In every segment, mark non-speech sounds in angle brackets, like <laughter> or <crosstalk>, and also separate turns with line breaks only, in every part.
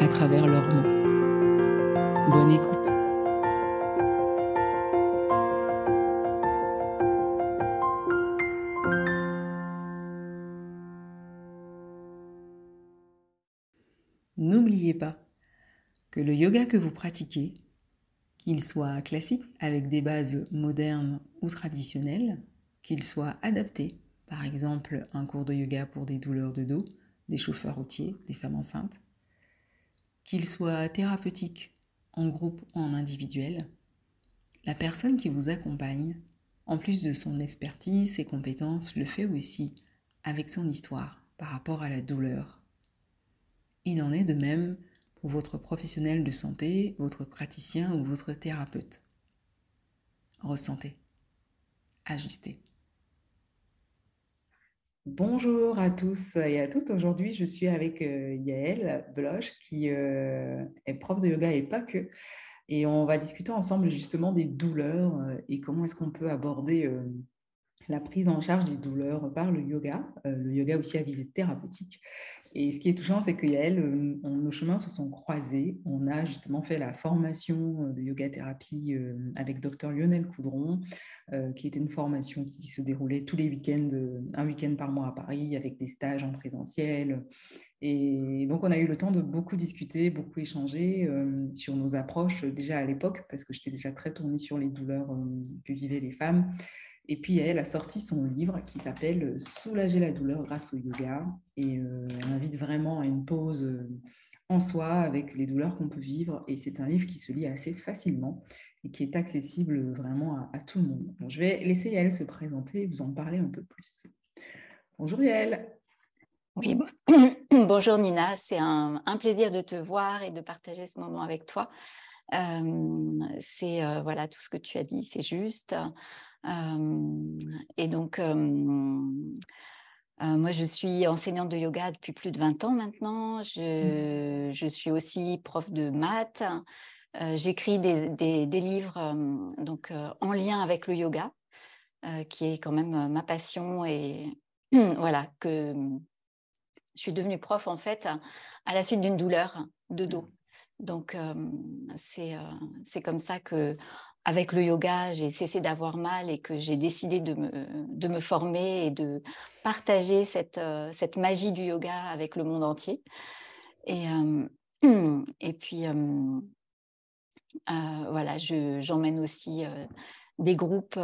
à travers leurs mots. Bonne écoute. N'oubliez pas que le yoga que vous pratiquez, qu'il soit classique avec des bases modernes ou traditionnelles, qu'il soit adapté, par exemple un cours de yoga pour des douleurs de dos, des chauffeurs routiers, des femmes enceintes, qu'il soit thérapeutique, en groupe ou en individuel, la personne qui vous accompagne, en plus de son expertise, ses compétences, le fait aussi avec son histoire par rapport à la douleur. Il en est de même pour votre professionnel de santé, votre praticien ou votre thérapeute. Ressentez. Ajustez. Bonjour à tous et à toutes. Aujourd'hui, je suis avec euh, Yael Bloch, qui euh, est prof de yoga et pas que. Et on va discuter ensemble justement des douleurs euh, et comment est-ce qu'on peut aborder la prise en charge des douleurs par le yoga, le yoga aussi à visée thérapeutique. Et ce qui est touchant, c'est que Yael, euh, nos chemins se sont croisés. On a justement fait la formation euh, de yoga thérapie euh, avec Dr Lionel Coudron, qui était une formation qui se déroulait tous les week-ends, un week-end par mois à Paris, avec des stages en présentiel. Et donc, on a eu le temps de beaucoup discuter, beaucoup échanger sur nos approches déjà à l'époque, parce que j'étais déjà très tournée sur les douleurs que vivaient les femmes. Et puis, elle a sorti son livre qui s'appelle Soulager la douleur grâce au yoga. Et euh, elle invite vraiment à une pause euh, en soi avec les douleurs qu'on peut vivre. Et c'est un livre qui se lit assez facilement et qui est accessible vraiment à, tout le monde. je vais laisser Yael se présenter et vous en parler un peu plus. Bonjour Yael.
Oui, <coughs> bonjour Nina, c'est un, plaisir de te voir et de partager ce moment avec toi. Euh, c'est voilà tout ce que tu as dit, c'est juste et donc, moi, je suis enseignante de yoga depuis plus de 20 ans maintenant. Je, je suis aussi prof de maths. J'écris des, des, des, livres donc, en lien avec le yoga, qui est quand même ma passion. Et <clears throat> voilà, que je suis devenue prof en fait à la suite d'une douleur de dos. Mmh. Donc, c'est comme ça que avec le yoga, j'ai cessé d'avoir mal et que j'ai décidé de me, de me, former et de partager cette, euh, cette, magie du yoga avec le monde entier. Et, euh, <clears throat> et puis, euh, voilà, j'emmène aussi des groupes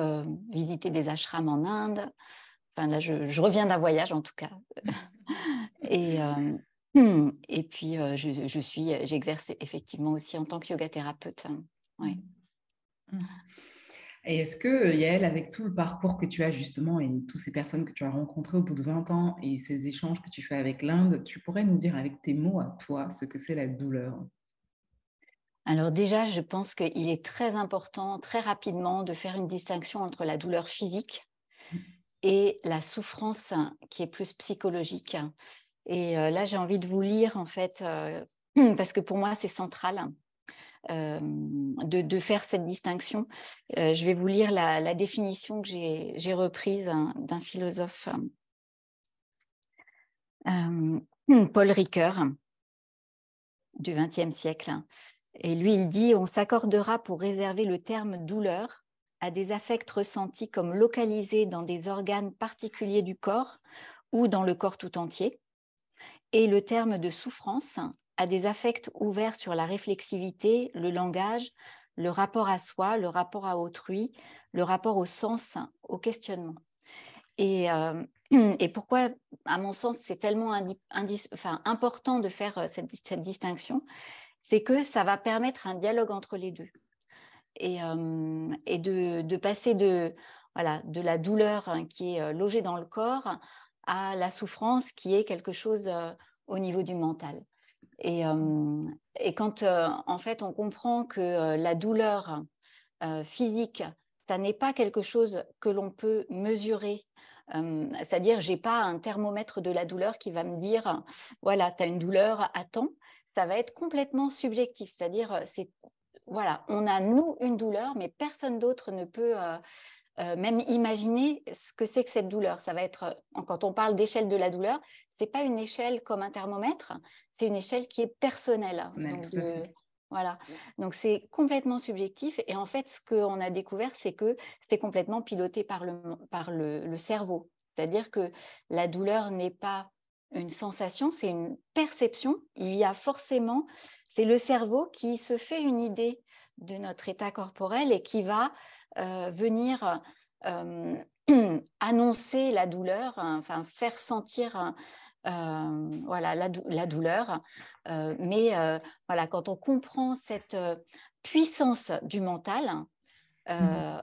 visiter des ashrams en Inde. Enfin, là, je, je reviens d'un voyage en tout cas. <laughs> et, <clears throat> et puis, je, je suis, j'exerce effectivement aussi en tant que yoga thérapeute. Ouais.
Mmh. Et est-ce que, Yael, avec tout le parcours que tu as justement et toutes ces personnes que tu as rencontrées au bout de 20 ans et ces échanges que tu fais avec l'Inde, tu pourrais nous dire avec tes mots à toi ce que c'est la douleur?
Alors déjà, je pense qu'il est très important, très rapidement, de faire une distinction entre la douleur physique mmh. et la souffrance qui est plus psychologique. Et là, j'ai envie de vous lire, en fait, <clears throat> parce que pour moi, c'est central. De, faire cette distinction. Je vais vous lire la, définition que j'ai reprise hein, d'un philosophe, euh, <clears throat> Paul Ricoeur, du XXe siècle. Et lui, il dit, on s'accordera pour réserver le terme douleur à des affects ressentis comme localisés dans des organes particuliers du corps ou dans le corps tout entier, et le terme de souffrance à des affects ouverts sur la réflexivité, le langage, le rapport à soi, le rapport à autrui, le rapport au sens, au questionnement. Et, euh, <clears throat> pourquoi, à mon sens, c'est tellement important de faire euh, cette, distinction, c'est que ça va permettre un dialogue entre les deux et, euh, de, de, passer de, voilà, de la douleur hein, qui est logée dans le corps à la souffrance qui est quelque chose au niveau du mental. Et, quand en fait on comprend que la douleur physique, ça n'est pas quelque chose que l'on peut mesurer c'est-à-dire, j'ai pas un thermomètre de la douleur qui va me dire, voilà, tu as une douleur, attends. Ça va être complètement subjectif. C'est-à-dire, c'est voilà, on a nous une douleur, mais personne d'autre ne peut même imaginer ce que c'est que cette douleur. Ça va être, quand on parle d'échelle de la douleur, c'est pas une échelle comme un thermomètre, c'est une échelle qui est personnelle. voilà, donc c'est complètement subjectif. Et en fait, ce qu'on a découvert, c'est que c'est complètement piloté par le, par le, cerveau. C'est-à-dire que la douleur n'est pas une sensation, c'est une perception. Il y a forcément, c'est le cerveau qui se fait une idée de notre état corporel et qui va euh, venir euh, <clears throat> annoncer la douleur, enfin faire sentir euh, voilà, la, douleur. mais voilà, quand on comprend cette puissance du mental, mmh.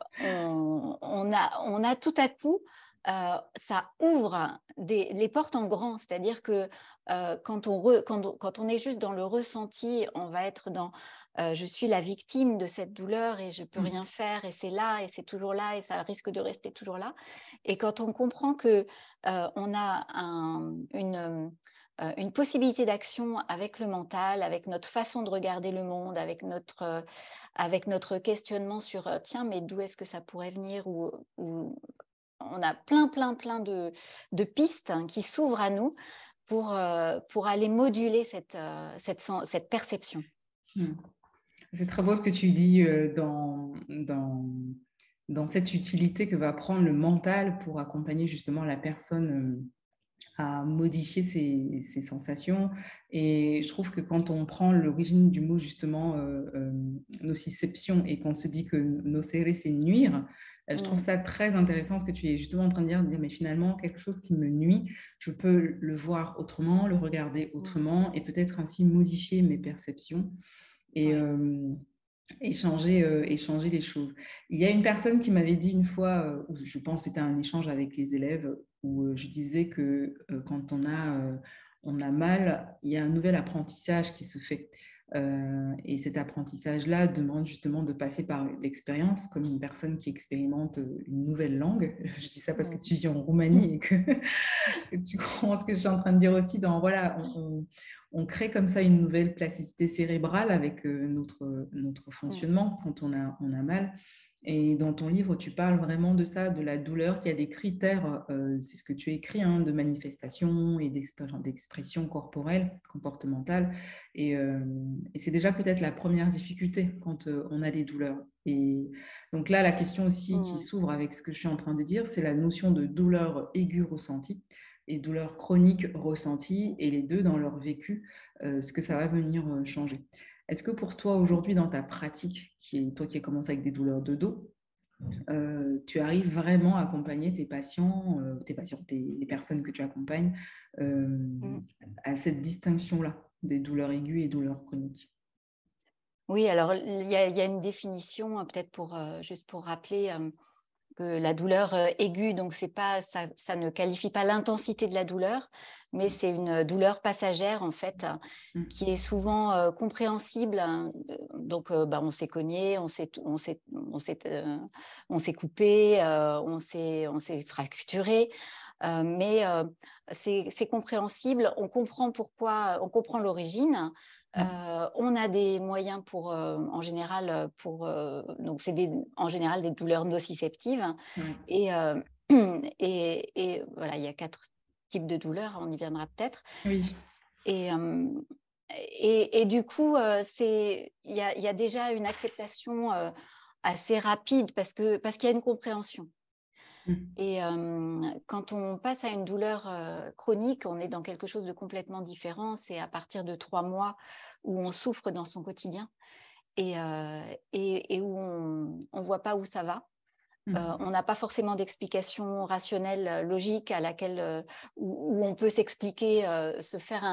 on, a, on a tout à coup, ça ouvre des, les portes en grand, c'est-à-dire que quand, on quand, quand, on est juste dans le ressenti, on va être dans je suis la victime de cette douleur et je peux mmh. rien faire et c'est là et c'est toujours là et ça risque de rester toujours là. Et quand on comprend que on a une, une possibilité d'action avec le mental, avec notre façon de regarder le monde, avec notre, avec notre questionnement sur tiens, mais d'où est-ce que ça pourrait venir ou, on a plein, plein, plein de, de pistes hein, qui s'ouvrent à nous pour, pour aller moduler cette, cette, cette perception. Mmh.
C'est très beau ce que tu dis euh, dans, dans, dans, cette utilité que va prendre le mental pour accompagner justement la personne euh, à modifier ses, ses, sensations. Et je trouve que quand on prend l'origine du mot justement euh, nociception et qu'on se dit que nocere c'est nuire, je trouve ça très intéressant ce que tu es justement en train de dire, de dire mais finalement quelque chose qui me nuit, je peux le voir autrement, le regarder autrement et peut-être ainsi modifier mes perceptions et échanger, échanger les choses. Il y a une personne qui m'avait dit une fois, je pense que c'était un échange avec les élèves, où je disais que quand on a, on a mal, il y a un nouvel apprentissage qui se fait. Euh, et cet apprentissage-là demande justement de passer par l'expérience, comme une personne qui expérimente une nouvelle langue. <laughs> Je dis ça parce que tu vis en Roumanie et que, <laughs> tu comprends ce que je suis en train de dire aussi. Dans, voilà, on, on crée comme ça une nouvelle plasticité cérébrale avec euh, notre, notre fonctionnement quand on a, on a mal. Et dans ton livre, tu parles vraiment de ça, de la douleur, qu'il y a des critères, euh, c'est ce que tu écris, hein, de manifestation et d'expression corporelle, comportementale. Euh, et, c'est déjà peut-être la première difficulté quand euh, on a des douleurs. Et donc là, la question aussi qui s'ouvre avec ce que je suis en train de dire, c'est la notion de douleur aiguë ressentie et douleur chronique ressentie, et les deux dans leur vécu, ce que ça va venir changer. Est-ce que pour toi, aujourd'hui, dans ta pratique, qui est, toi qui as commencé avec des douleurs de dos, euh, tu arrives vraiment à accompagner tes patients, euh, tes patients, les personnes que tu accompagnes, euh, à cette distinction-là des douleurs aiguës et douleurs chroniques?
Oui, alors il y, a une définition, peut-être pour juste pour rappeler que la douleur aiguë, donc c'est pas ça, ça, ne qualifie pas l'intensité de la douleur, mais c'est une douleur passagère en fait, mmh. qui est souvent compréhensible. Hein, donc, bah, on s'est cogné, on s'est, on s'est, on s'est, on s'est coupé, on s'est, on s'est fracturé. mais c'est compréhensible, on comprend pourquoi, on comprend l'origine, Mmh. Euh, on a des moyens pour, euh, en général, euh, pour, donc c'est en général des douleurs nociceptives. <clears throat> Et, et, voilà, il y a quatre types de douleurs, on y viendra peut-être.
Oui.
Et, et, du coup, c'est il y a, y a, déjà une acceptation assez rapide parce que parce qu'il y a une compréhension. Mmh. Et quand on passe à une douleur chronique, on est dans quelque chose de complètement différent. C'est à partir de trois mois où on souffre dans son quotidien et, et, où on ne voit pas où ça va. Mmh. on n'a pas forcément d'explication rationnelle, logique, à laquelle où, on peut s'expliquer, se faire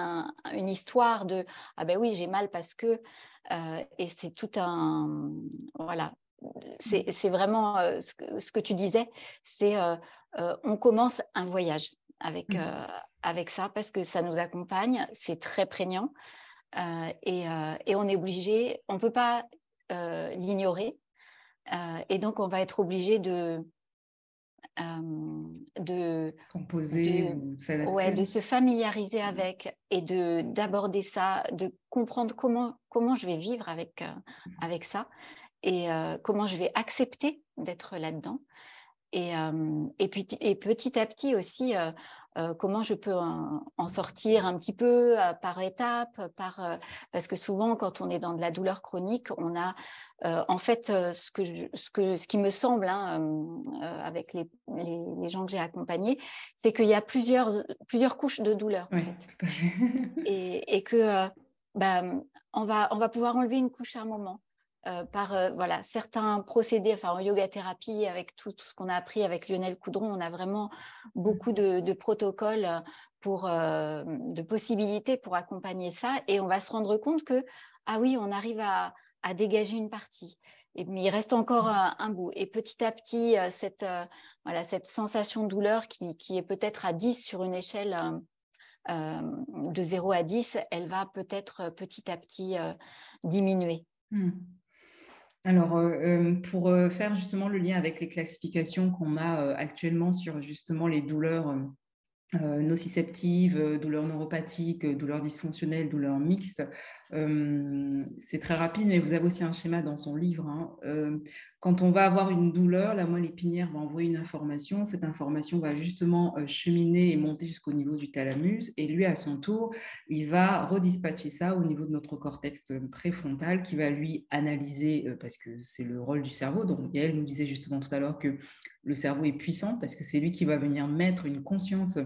une histoire de ah ben oui j'ai mal parce que et c'est tout un voilà c'est mmh. vraiment ce que, ce, que, tu disais, c'est on commence un voyage avec, mmh. avec ça parce que ça nous accompagne, c'est très prégnant et, et, on est obligé, on ne peut pas l'ignorer et donc on va être obligé de, de
composer
de, ouais, de se familiariser mmh. avec et de d'aborder ça, de comprendre comment comment je vais vivre avec avec ça et comment je vais accepter d'être là-dedans. Et, et, puis, et petit à petit aussi, comment je peux en, sortir un petit peu par étapes, par, parce que souvent quand on est dans de la douleur chronique, on a en fait ce, que ce, que, ce qui me semble hein, avec les, les, gens que j'ai accompagnés, c'est qu'il y a plusieurs, plusieurs couches de douleur.
en fait. tout à fait.
et, et, que bah, on, va, on va pouvoir enlever une couche à un moment. Euh, par euh, voilà, certains procédés, enfin en yoga thérapie, avec tout, ce qu'on a appris avec Lionel Coudron, on a vraiment beaucoup de, protocoles pour, euh, de possibilités pour accompagner ça. Et on va se rendre compte que, ah oui, on arrive à, dégager une partie. Et, mais il reste encore un, bout. Et petit à petit, cette, voilà, cette sensation de douleur qui, qui est peut-être à 10 sur une échelle de 0 à 10, elle va peut-être petit à petit diminuer.
Mmh. Alors, pour faire justement le lien avec les classifications qu'on a actuellement sur justement les douleurs euh, nociceptives, euh, douleurs neuropathiques, euh, douleurs dysfonctionnelles, douleurs mixtes. c'est très rapide, mais vous avez aussi un schéma dans son livre. Hein. Quand on va avoir une douleur, la moelle épinière va envoyer une information. Cette information va justement cheminer et monter jusqu'au niveau du thalamus. Et lui, à son tour, il va redispatcher ça au niveau de notre cortex préfrontal qui va lui analyser, parce que c'est le rôle du cerveau. Donc, Yael nous disait justement tout à l'heure que le cerveau est puissant parce que c'est lui qui va venir mettre une conscience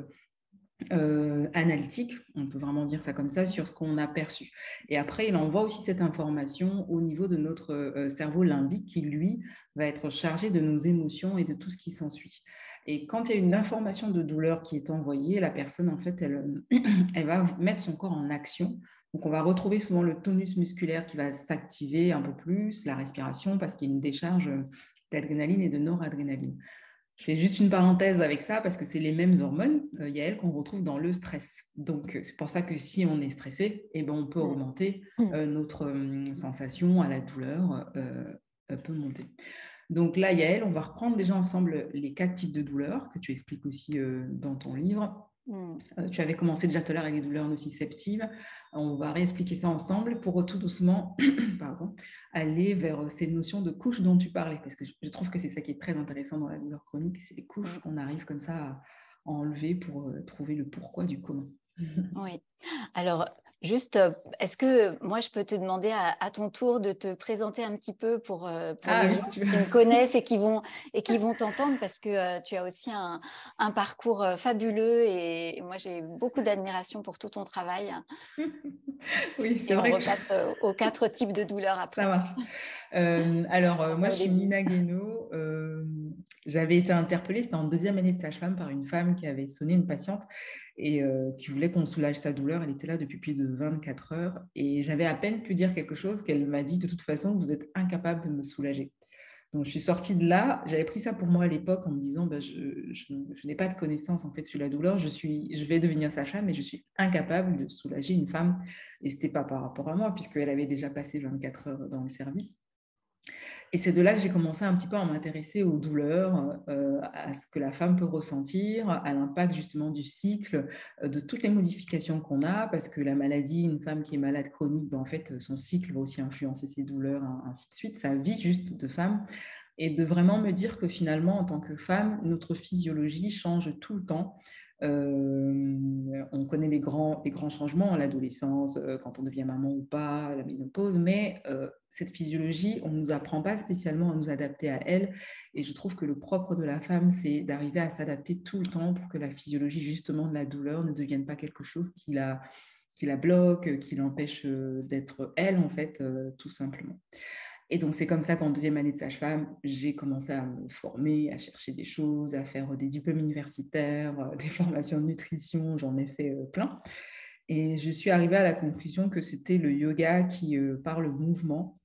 euh, analytique, on peut vraiment dire ça comme ça, sur ce qu'on a perçu. Et après, il envoie aussi cette information au niveau de notre euh, cerveau limbique qui, lui, va être chargé de nos émotions et de tout ce qui s'ensuit. Et quand il y a une information de douleur qui est envoyée, la personne, en fait, elle, <clears throat> elle va mettre son corps en action. Donc, on va retrouver souvent le tonus musculaire qui va s'activer un peu plus, la respiration, parce qu'il y a une décharge d'adrénaline et de noradrénaline. Je fais juste une parenthèse avec ça parce que c'est les mêmes hormones, euh, il y a elles qu'on retrouve dans le stress. Donc, euh, c'est pour ça que si on est stressé, eh ben, on peut mmh. augmenter mmh. Euh, notre hum, sensation à la douleur, peut monter. Donc là, Yael, on va reprendre déjà ensemble les quatre types de douleurs que tu expliques aussi dans ton livre. Mmh. Euh, tu avais commencé déjà tout à l'heure avec les douleurs nociceptives. On va réexpliquer ça ensemble pour tout doucement <clears throat> pardon, aller vers ces notions de couches dont tu parlais, parce que je trouve que c'est ça qui est très intéressant dans la douleur chronique, c'est les couches mmh. qu'on arrive comme ça à enlever pour euh, trouver le pourquoi du comment. <laughs>
oui. Alors, Juste, euh, est-ce que moi, je peux te demander à, ton tour de te présenter un petit peu pour, euh, ah les gens qui me connaissent et qui vont et qui <laughs> vont t'entendre parce que euh, tu as aussi un, parcours fabuleux et, moi, j'ai beaucoup d'admiration pour tout ton travail. <laughs>
oui, c'est vrai.
On repasse aux quatre types de douleurs après.
Ça marche. alors, <laughs> moi, je suis Nina Guénaud. J'avais été interpellée, c'était en deuxième année de sage-femme, par une femme qui avait sonné une patiente et euh, qui voulait qu'on soulage sa douleur. Elle était là depuis plus de 24 heures et j'avais à peine pu dire quelque chose qu'elle m'a dit de toute façon, vous êtes incapable de me soulager. Donc je suis sortie de là, j'avais pris ça pour moi à l'époque en me disant bah, je, n'ai pas de connaissance en fait sur la douleur, je, suis, je vais devenir sage-femme mais je suis incapable de soulager une femme. Et ce n'était pas par rapport à moi puisqu'elle avait déjà passé 24 heures dans le service. Et c'est de là que j'ai commencé un petit peu à m'intéresser aux douleurs, euh, à ce que la femme peut ressentir, à l'impact justement du cycle, euh, de toutes les modifications qu'on a, parce que la maladie, une femme qui est malade chronique, ben, en fait, son cycle va aussi influencer ses douleurs, ainsi de suite, sa vie juste de femme. Et de vraiment me dire que finalement, en tant que femme, notre physiologie change tout le temps on connaît les grands, les grands changements, l'adolescence, quand on devient maman ou pas, la ménopause, mais cette physiologie, on ne nous apprend pas spécialement à nous adapter à elle. Et je trouve que le propre de la femme, c'est d'arriver à s'adapter tout le temps pour que la physiologie, justement, de la douleur ne devienne pas quelque chose qui la, qui la bloque, qui l'empêche d'être elle, en fait, tout simplement. Et donc, c'est comme ça qu'en deuxième année de sage-femme, j'ai commencé à me former, à chercher des choses, à faire des diplômes universitaires, euh, <laughs> des formations de nutrition, j'en ai fait euh, plein. Et je suis arrivée à la conclusion que c'était le yoga qui, euh, par le mouvement,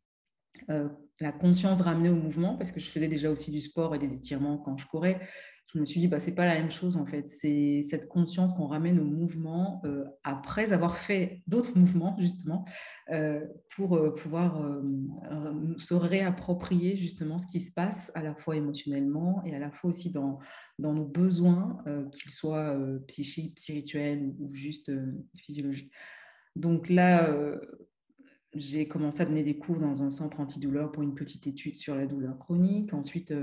la conscience ramenée au mouvement, parce que je faisais déjà aussi du sport et des étirements quand je courais, je me suis dit, bah, c'est pas la même chose en fait. C'est cette conscience qu'on ramène au mouvement euh, après avoir fait d'autres mouvements, justement, euh, pour euh, pouvoir se réapproprier justement ce qui se passe à la fois émotionnellement et à la fois aussi dans, dans nos besoins, qu'ils soient psychiques, spirituels ou juste physiologiques. Donc là, j'ai commencé à donner des cours dans un centre antidouleur pour une petite étude sur la douleur chronique. Ensuite,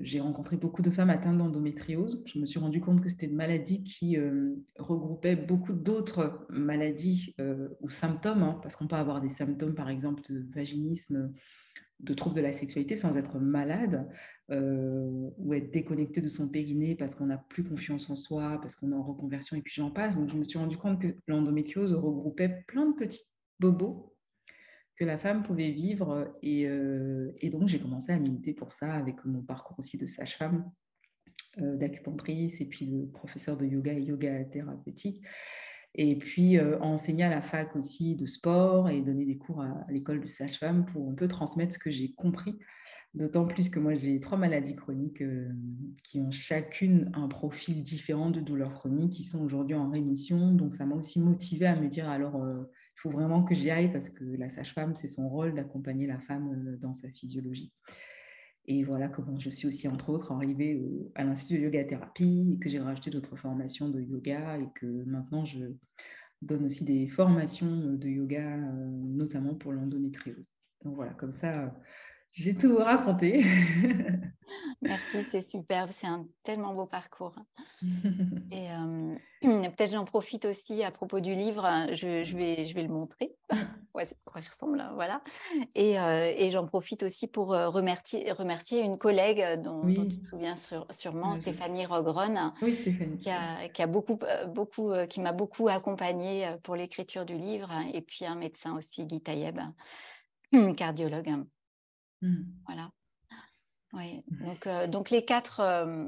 j'ai rencontré beaucoup de femmes atteintes d'endométriose. Je me suis rendu compte que c'était une maladie qui euh, regroupait beaucoup d'autres maladies euh, ou symptômes, hein, parce qu'on peut avoir des symptômes, par exemple, de vaginisme, de troubles de la sexualité sans être malade ou être déconnecté de son périnée parce qu'on n'a plus confiance en soi, parce qu'on est en reconversion et puis j'en passe. Donc je me suis rendu compte que l'endométriose regroupait plein de petits bobos que la femme pouvait vivre. Euh, et, donc, j'ai commencé à militer pour ça avec mon parcours aussi de sage-femme, euh, d'acupunctrice et puis de professeur de yoga et yoga thérapeutique. Et puis, euh, enseigner à la fac aussi de sport et donner des cours à, l'école de sage-femme pour un peu transmettre ce que j'ai compris. D'autant plus que moi, j'ai trois maladies chroniques qui ont chacune un profil différent de douleurs chroniques qui sont aujourd'hui en rémission. Donc, ça m'a aussi motivée à me dire alors il faut vraiment que j'y aille parce que la sage-femme, c'est son rôle d'accompagner la femme euh, dans sa physiologie. Et voilà comment je suis aussi, entre autres, arrivée à l'Institut de yoga thérapie que j'ai rajouté d'autres formations de yoga et que maintenant je donne aussi des formations de yoga, euh, notamment pour l'endométriose. Donc voilà, comme ça, j'ai tout raconté. <laughs>
Merci, c'est superbe. C'est un tellement beau parcours. <laughs> Et euh, <clears throat> peut-être j'en profite aussi à propos du livre. Je, vais, je vais le montrer. <laughs> ouais, c'est quoi il ressemble. Hein, voilà. Et, euh, et j'en profite aussi pour euh, remercier, remercier une collègue dont, tu te souviens sûrement, Stéphanie Rogron,
oui, Stéphanie.
Qui, a, qui a beaucoup, beaucoup, qui m'a beaucoup accompagnée pour l'écriture du livre. Et puis un médecin aussi, Guy Taïeb, <clears throat> cardiologue. Mmh. Voilà. Oui. Mmh. Donc, euh, donc les quatre, euh,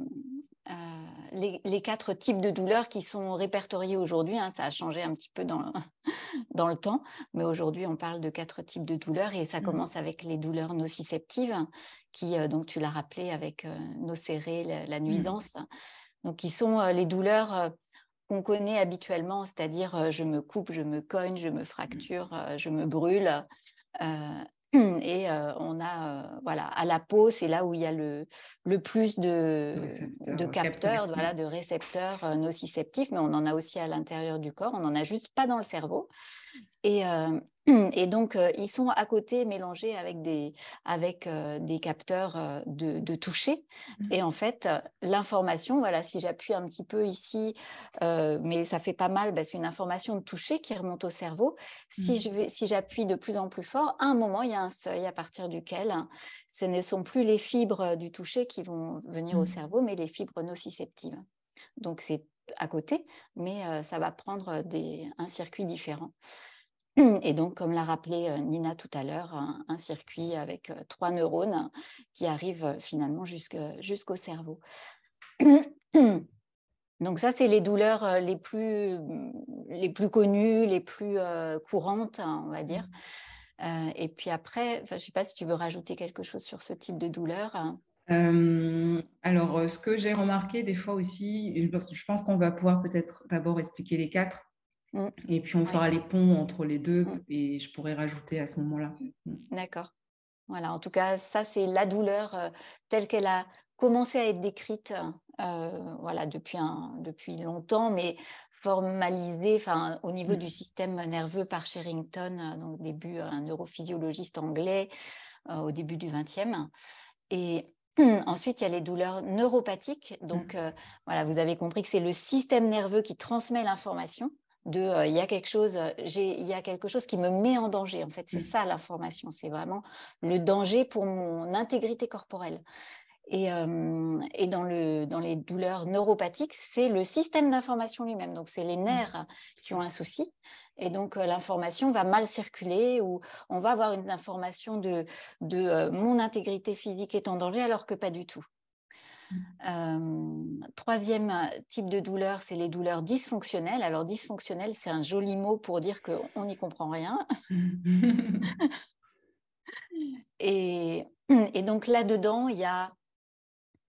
euh, les, quatre types de douleurs qui sont répertoriés aujourd'hui, hein, ça a changé un petit peu dans, <laughs> dans le temps, mais aujourd'hui on parle de quatre types de douleurs et ça mmh. commence avec les douleurs nociceptives, qui, donc tu l'as rappelé avec nocéré, la, la nuisance, donc qui sont les douleurs qu'on connaît habituellement, c'est-à-dire je me coupe, je me cogne, je me fracture, je me brûle. <clears throat> Et on a, voilà, à la peau, c'est là où il y a le, le plus de, de capteurs, voilà, de récepteurs nociceptifs, mais on en a aussi à l'intérieur du corps, on n'en a juste pas dans le cerveau. Et, <clears throat> et donc, ils sont à côté mélangés avec des, avec, des capteurs de, toucher. Mmh. Et en fait, l'information, voilà, si j'appuie un petit peu ici, mais ça fait pas mal, bah, c'est une information de toucher qui remonte au cerveau. Si mmh. je vais, si j'appuie de plus en plus fort, à un moment, il y a un seuil à partir duquel ce ne sont plus les fibres du toucher qui vont venir au mmh. cerveau, mais les fibres nociceptives. Donc, c'est à côté, mais ça va prendre des, un circuit différent. Et donc, comme l'a rappelé Nina tout à l'heure, un, circuit avec trois neurones qui arrivent finalement jusqu'au cerveau. <clears throat> Donc ça, c'est les douleurs les plus, les plus connues, les plus courantes, hein, on va dire. Mmh. et puis après, je ne sais pas si tu veux rajouter quelque chose sur ce type de douleur.
alors, ce que j'ai remarqué des fois aussi, je pense qu'on va pouvoir peut-être d'abord expliquer les quatre Mmh. Et puis on fera les ponts entre les deux mmh. et je pourrais rajouter à ce moment-là.
Mmh. D'accord. Voilà, en tout cas, ça c'est la douleur euh, telle qu'elle a commencé à être décrite euh, voilà, depuis, un, depuis longtemps, mais formalisée au niveau du système nerveux par Sherrington, euh, donc début un neurophysiologiste anglais au début du XXe. Et <clears throat> ensuite, il y a les douleurs neuropathiques. Donc, voilà, vous avez compris que c'est le système nerveux qui transmet l'information de il y a quelque chose il y a quelque chose qui me met en danger en fait. C'est mmh. ça l'information. C'est vraiment le danger pour mon intégrité corporelle. Et, et dans, le, dans les douleurs neuropathiques c'est le système d'information lui-même. Donc c'est les mmh. nerfs qui ont un souci. Et donc l'information va mal circuler ou on va avoir une information de, de mon intégrité physique est en danger alors que pas du tout troisième type de douleur, c'est les douleurs dysfonctionnelles. Alors, dysfonctionnel, c'est un joli mot pour dire qu'on n'y comprend rien. <laughs> et, et, donc, là-dedans, il y a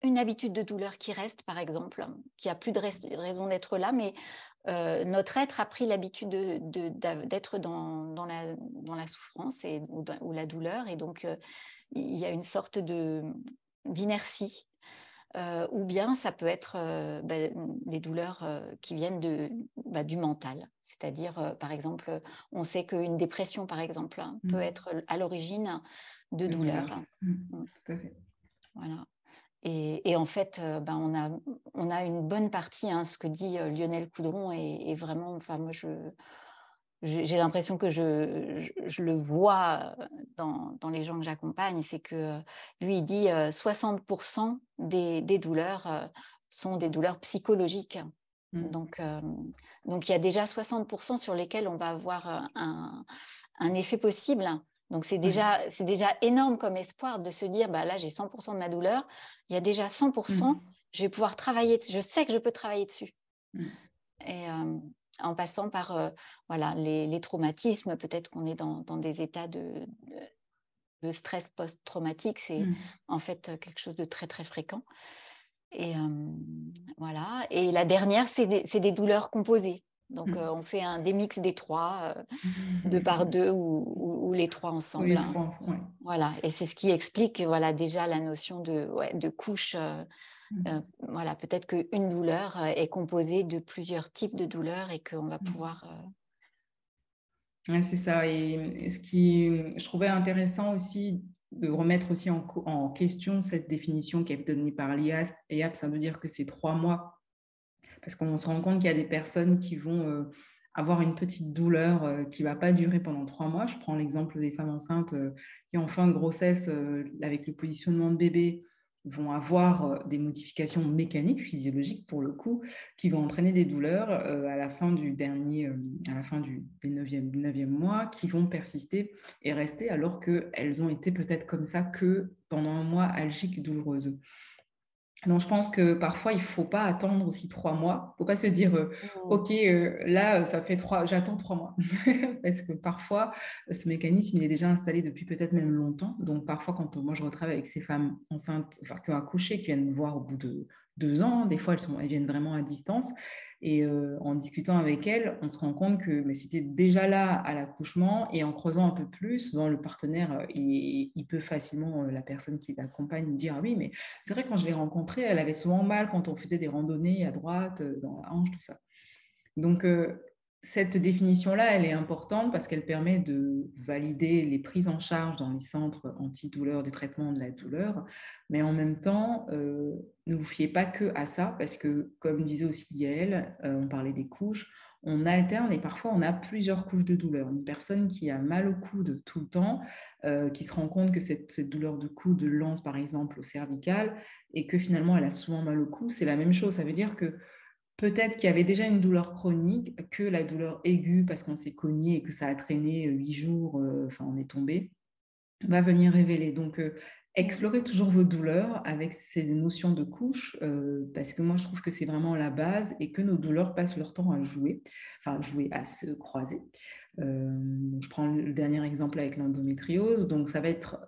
une habitude de douleur qui reste, par exemple, qui a plus de raison d'être là, mais notre être a pris l'habitude d'être dans, dans, la, dans, la, souffrance et, ou, la douleur. Et donc, il y a une sorte d'inertie euh, ou bien ça peut être euh, bah, des douleurs euh, qui viennent de, bah, du mental. C'est-à-dire, par exemple, on sait qu'une dépression, par exemple, hein, peut mmh. être à l'origine de douleurs. Mmh, mmh. Tout à fait. Voilà. Et, en fait, ben, on, a, on a une bonne partie, hein, ce que dit Lionel Coudron est, vraiment, enfin moi je, j'ai l'impression que je, je, le vois dans, dans les gens que j'accompagne, c'est que lui, il dit 60% des, des, douleurs sont des douleurs psychologiques. Mmh. Donc, donc, il y a déjà 60% sur lesquels on va avoir un, un effet possible. Donc, c'est déjà, c'est déjà énorme comme espoir de se dire, bah, là, j'ai 100% de ma douleur, il y a déjà 100%, mmh. je vais pouvoir travailler, je sais que je peux travailler dessus. Mmh. Et, en passant par voilà, les, traumatismes. Peut-être qu'on est dans, des états de, de, stress post-traumatique. C'est mmh. en fait quelque chose de très, très fréquent. Et voilà. Et la dernière, c'est des, douleurs composées. Donc, mmh. on fait un des mix des trois, deux par deux ou, les trois ensemble. les trois ensemble Voilà. Et c'est ce qui explique voilà, déjà la notion de, ouais, de couche Mmh. Euh, voilà, peut-être qu'une douleur euh, est composée de plusieurs types de douleurs et qu'on va mmh. pouvoir.
Euh c'est ça. Et ce qui, je trouvais intéressant aussi de remettre aussi en, question cette définition qui est donnée par l'IAS, ça veut dire que c'est trois mois. Parce qu'on se rend compte qu'il y a des personnes qui vont avoir une petite douleur qui ne va pas durer pendant trois mois. Je prends l'exemple des femmes enceintes qui ont fin de grossesse avec le positionnement de bébé vont avoir euh, des modifications mécaniques, physiologiques pour le coup, qui vont entraîner des douleurs euh, à la fin du dernier, euh, à la fin du 9e, mois, qui vont persister et rester alors qu'elles ont été peut-être comme ça que pendant un mois algiques douloureuses. Donc, je pense que parfois, il ne faut pas attendre aussi trois mois. Il ne faut pas se dire, euh, mmh. OK, euh, là, ça fait trois, j'attends trois mois. <laughs> Parce que parfois, ce mécanisme, il est déjà installé depuis peut-être même longtemps. Donc, parfois, quand moi, je retravaille avec ces femmes enceintes, enfin, qui ont accouché, qui viennent me voir au bout de deux ans, des fois, elles, sont, elles viennent vraiment à distance. Et euh, en discutant avec elle, on se rend compte que c'était déjà là à l'accouchement et en creusant un peu plus, souvent le partenaire, euh, il, peut facilement, euh, la personne qui l'accompagne, dire ah oui, mais c'est vrai quand je l'ai rencontrée, elle avait souvent mal quand on faisait des randonnées à droite, dans la hanche, tout ça. Donc cette définition-là, elle est importante parce qu'elle permet de valider les prises en charge dans les centres antidouleurs, des traitements de la douleur, mais en même temps, euh, ne vous fiez pas que à ça parce que, comme disait aussi Yael, euh, on parlait des couches, on alterne et parfois on a plusieurs couches de douleur. Une personne qui a mal au coude tout le temps, euh, qui se rend compte que cette, cette, douleur de coude lance par exemple au cervical et que finalement elle a souvent mal au cou, c'est la même chose. Ça veut dire que peut-être qu'il y avait déjà une douleur chronique, que la douleur aiguë, parce qu'on s'est cogné et que ça a traîné huit jours, euh, enfin on est tombé, va venir révéler. Donc, euh, explorez toujours vos douleurs avec ces notions de couche, euh, parce que moi je trouve que c'est vraiment la base et que nos douleurs passent leur temps à jouer, enfin jouer, à se croiser. je prends le dernier exemple avec l'endométriose, donc ça va être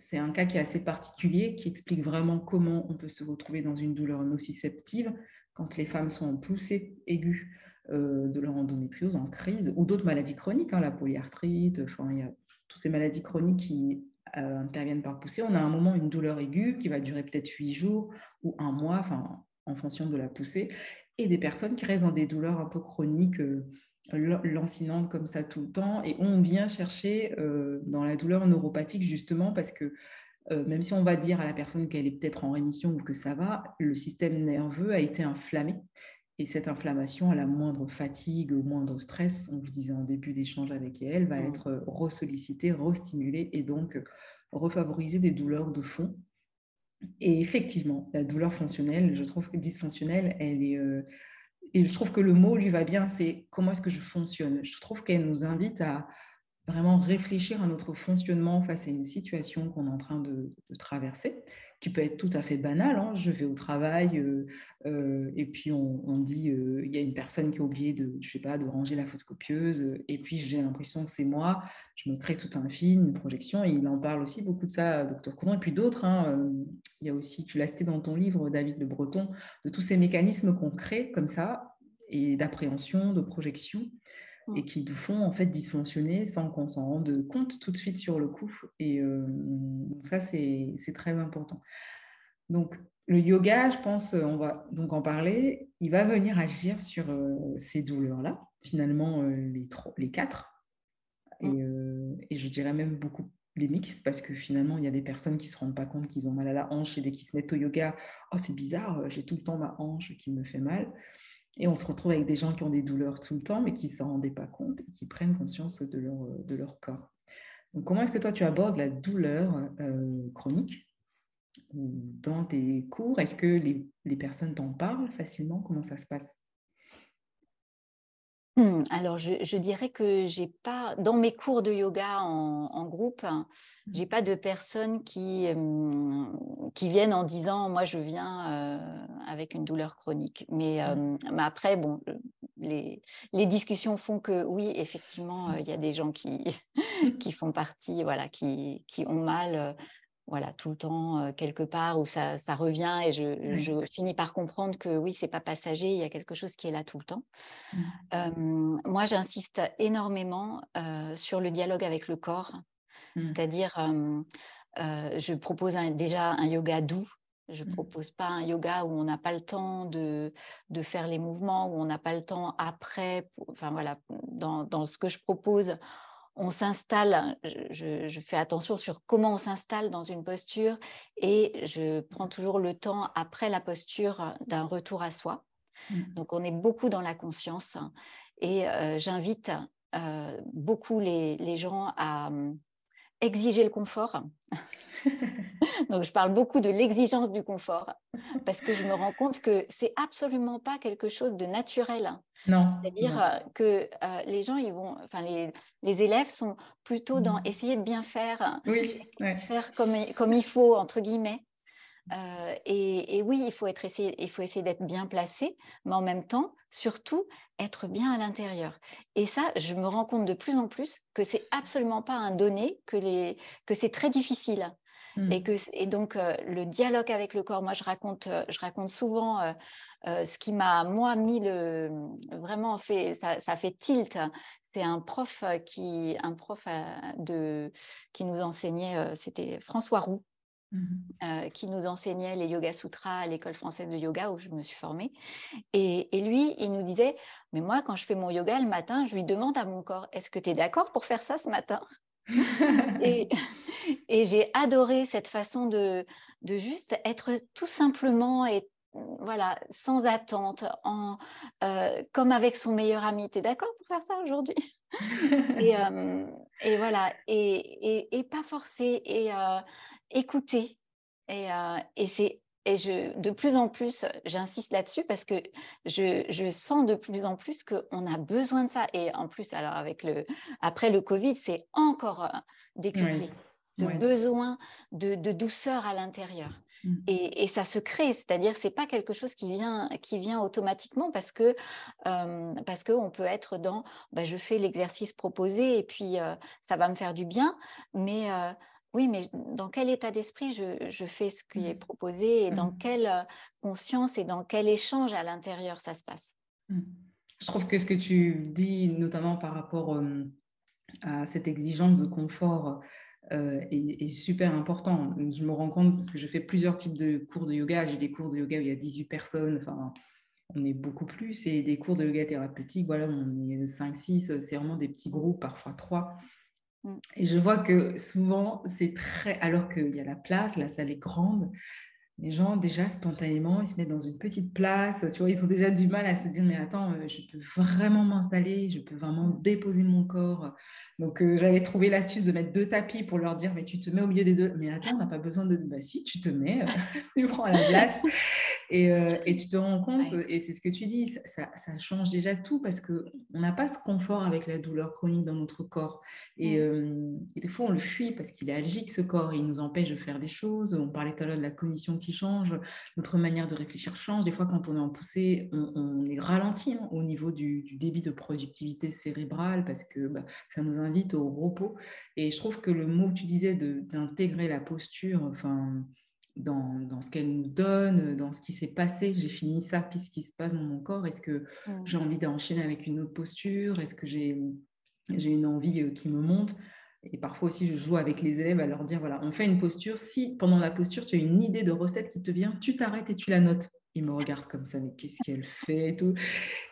c'est un cas qui est assez particulier, qui explique vraiment comment on peut se retrouver dans une douleur nociceptive, quand les femmes sont en poussée aiguë euh, de leur endométriose, en crise, ou d'autres maladies chroniques, hein, la polyarthrite, enfin, il y a toutes ces maladies chroniques qui euh, interviennent par poussée. On a un moment une douleur aiguë qui va durer peut-être huit jours ou un mois, enfin, en fonction de la poussée, et des personnes qui restent dans des douleurs un peu chroniques, euh, lancinantes comme ça tout le temps, et on vient chercher dans la douleur neuropathique justement parce que même si on va dire à la personne qu'elle est peut-être en rémission ou que ça va, le système nerveux a été inflammé. Et cette inflammation, à la moindre fatigue, au moindre stress, on vous disait en début d'échange avec elle, va mmh. être ressollicitée, restimulée et donc refavoriser des douleurs de fond. Et effectivement, la douleur fonctionnelle, je trouve que dysfonctionnelle, elle est. et je trouve que le mot lui va bien, c'est comment est-ce que je fonctionne? Je trouve qu'elle nous invite à, vraiment réfléchir à notre fonctionnement face à une situation qu'on est en train de, traverser, qui peut être tout à fait banale. Hein. Je vais au travail euh, euh, et puis on, dit euh, il y a une personne qui a oublié de, je sais pas, de ranger la photocopieuse et puis j'ai l'impression que c'est moi. Je me crée tout un film, une projection et il en parle aussi beaucoup de ça, docteur Coudon, et puis d'autres. Hein, il y a aussi, tu l'as cité dans ton livre, David Le Breton, de tous ces mécanismes qu'on crée comme ça et d'appréhension, de projection et qui nous font en fait dysfonctionner sans qu'on s'en rende compte tout de suite sur le coup. Et euh, ça, c'est très important. Donc, le yoga, je pense, on va donc en parler, il va venir agir sur euh, ces douleurs-là, finalement euh, les, les quatre. Et, et, je dirais même beaucoup les mixtes, parce que finalement, il y a des personnes qui ne se rendent pas compte qu'ils ont mal à la hanche et dès qu'ils se mettent au yoga, oh c'est bizarre, j'ai tout le temps ma hanche qui me fait mal. Et on se retrouve avec des gens qui ont des douleurs tout le temps, mais qui ne s'en rendaient pas compte et qui prennent conscience de leur, de leur corps. Donc, comment est-ce que toi, tu abordes la douleur euh, chronique dans tes cours? Est-ce que les, les personnes t'en parlent facilement? Comment ça se passe?
Alors, je, dirais que j'ai pas, dans mes cours de yoga en, groupe, mmh. j'ai pas de personnes qui, qui viennent en disant moi je viens avec une douleur chronique. Mais, mmh. mais après, bon, les, les, discussions font que oui, effectivement, il y a des gens qui, <laughs> qui font partie, voilà, qui, qui ont mal voilà, tout le temps quelque part où ça, revient et je, finis par comprendre que oui, c'est pas passager, il y a quelque chose qui est là tout le temps. Mmh. moi, j'insiste énormément sur le dialogue avec le corps, mmh. c'est-à-dire je propose déjà un yoga doux. Je ne mmh. propose pas un yoga où on n'a pas le temps de, de, faire les mouvements, où on n'a pas le temps après. enfin voilà, dans, dans ce que je propose, on s'installe, je, fais attention sur comment on s'installe dans une posture et je prends toujours le temps après la posture d'un retour à soi. Mmh. Donc on est beaucoup dans la conscience et euh, j'invite euh, beaucoup les, gens à exiger le confort. <laughs> Donc, je parle beaucoup de l'exigence du confort parce que je me rends compte que c'est absolument pas quelque chose de naturel.
Non.
C'est-à-dire euh, que euh, les gens, ils vont, enfin, les, les, élèves sont plutôt dans mmh. essayer de bien faire,
oui,
faire comme, comme il faut, entre guillemets. Euh, et, oui, il faut, être essayer, il faut essayer d'être bien placé, mais en même temps, surtout, être bien à l'intérieur. Et ça, je me rends compte de plus en plus que c'est absolument pas un donné, que, les, que c'est très difficile. Et, mmh. que, et donc, euh, le dialogue avec le corps, moi, je raconte, je raconte souvent ce qui m'a, moi, mis le. Vraiment fait. Ça, ça fait tilt. C'est un prof qui, un prof de, qui nous enseignait, c'était François Roux, euh, qui nous enseignait les Yoga Sutras à l'école française de yoga où je me suis formée. Et, lui, il nous disait, mais moi, quand je fais mon yoga le matin, je lui demande à mon corps, est-ce que tu es d'accord pour faire ça ce matin? <laughs> Et, et j'ai adoré cette façon de, de juste être tout simplement et voilà, sans attente, en, euh, comme avec son meilleur ami. Tu es d'accord pour faire ça aujourd'hui? Et, <laughs> euh, et, voilà, et, et, pas forcer. Et, écouter. Et, euh, et c'est et je, de plus en plus, j'insiste là-dessus parce que je, je, sens de plus en plus qu'on a besoin de ça. Et en plus, alors avec le, après le Covid, c'est encore euh, décuplé. Ce besoin de, de, douceur à l'intérieur. Mmh. Et, et, ça se crée, c'est-à-dire c'est pas quelque chose qui vient, qui vient automatiquement parce que euh, parce peut être dans, bah, je fais l'exercice proposé et puis ça va me faire du bien, mais oui, mais dans quel état d'esprit je, fais ce qui est mmh. proposé et dans mmh. quelle conscience et dans quel échange à l'intérieur ça se passe?
Mmh. Je trouve que ce que tu dis, notamment par rapport à cette exigence de confort, est, super important. Je me rends compte parce que je fais plusieurs types de cours de yoga. J'ai des cours de yoga où il y a 18 personnes, enfin, on est beaucoup plus, et des cours de yoga thérapeutique, voilà, on est 5, 6, c'est vraiment des petits groupes, parfois 3. Mm. Et je vois que souvent, c'est très. Alors qu'il y a la place, la salle est grande, les gens, déjà, spontanément, ils se mettent dans une petite place, tu vois, ils ont déjà du mal à se dire, mais attends, euh, je peux vraiment m'installer, je peux vraiment déposer mon corps. Donc, euh, j'avais trouvé l'astuce de mettre deux tapis pour leur dire, mais tu te mets au milieu des deux. Mais attends, on n'a pas besoin de... Bah si, tu te mets, euh, <laughs> tu prends la place. Et, et, tu te rends compte, et c'est ce que tu dis, ça, ça, change déjà tout parce qu'on n'a pas ce confort avec la douleur chronique dans notre corps. Et, mm. et des fois, on le fuit parce qu'il est algique, ce corps, et il nous empêche de faire des choses. On parlait tout à l'heure de la cognition qui change, notre manière de réfléchir change. Des fois, quand on est en poussée, on, est ralenti hein, au niveau du, débit de productivité cérébrale parce que bah, ça nous invite au repos. Et je trouve que le mot que tu disais d'intégrer la posture, enfin, dans, dans, ce qu'elle nous donne, dans ce qui s'est passé, j'ai fini ça, qu'est-ce qui se passe dans mon corps? Est-ce que mmh. j'ai envie d'enchaîner avec une autre posture? Est-ce que j'ai une envie euh, qui me monte? Et parfois aussi, je joue avec les élèves à leur dire, voilà, on fait une posture. Si pendant la posture, tu as une idée de recette qui te vient, tu t'arrêtes et tu la notes. Ils me regardent comme ça, mais qu'est-ce qu'elle fait et tout.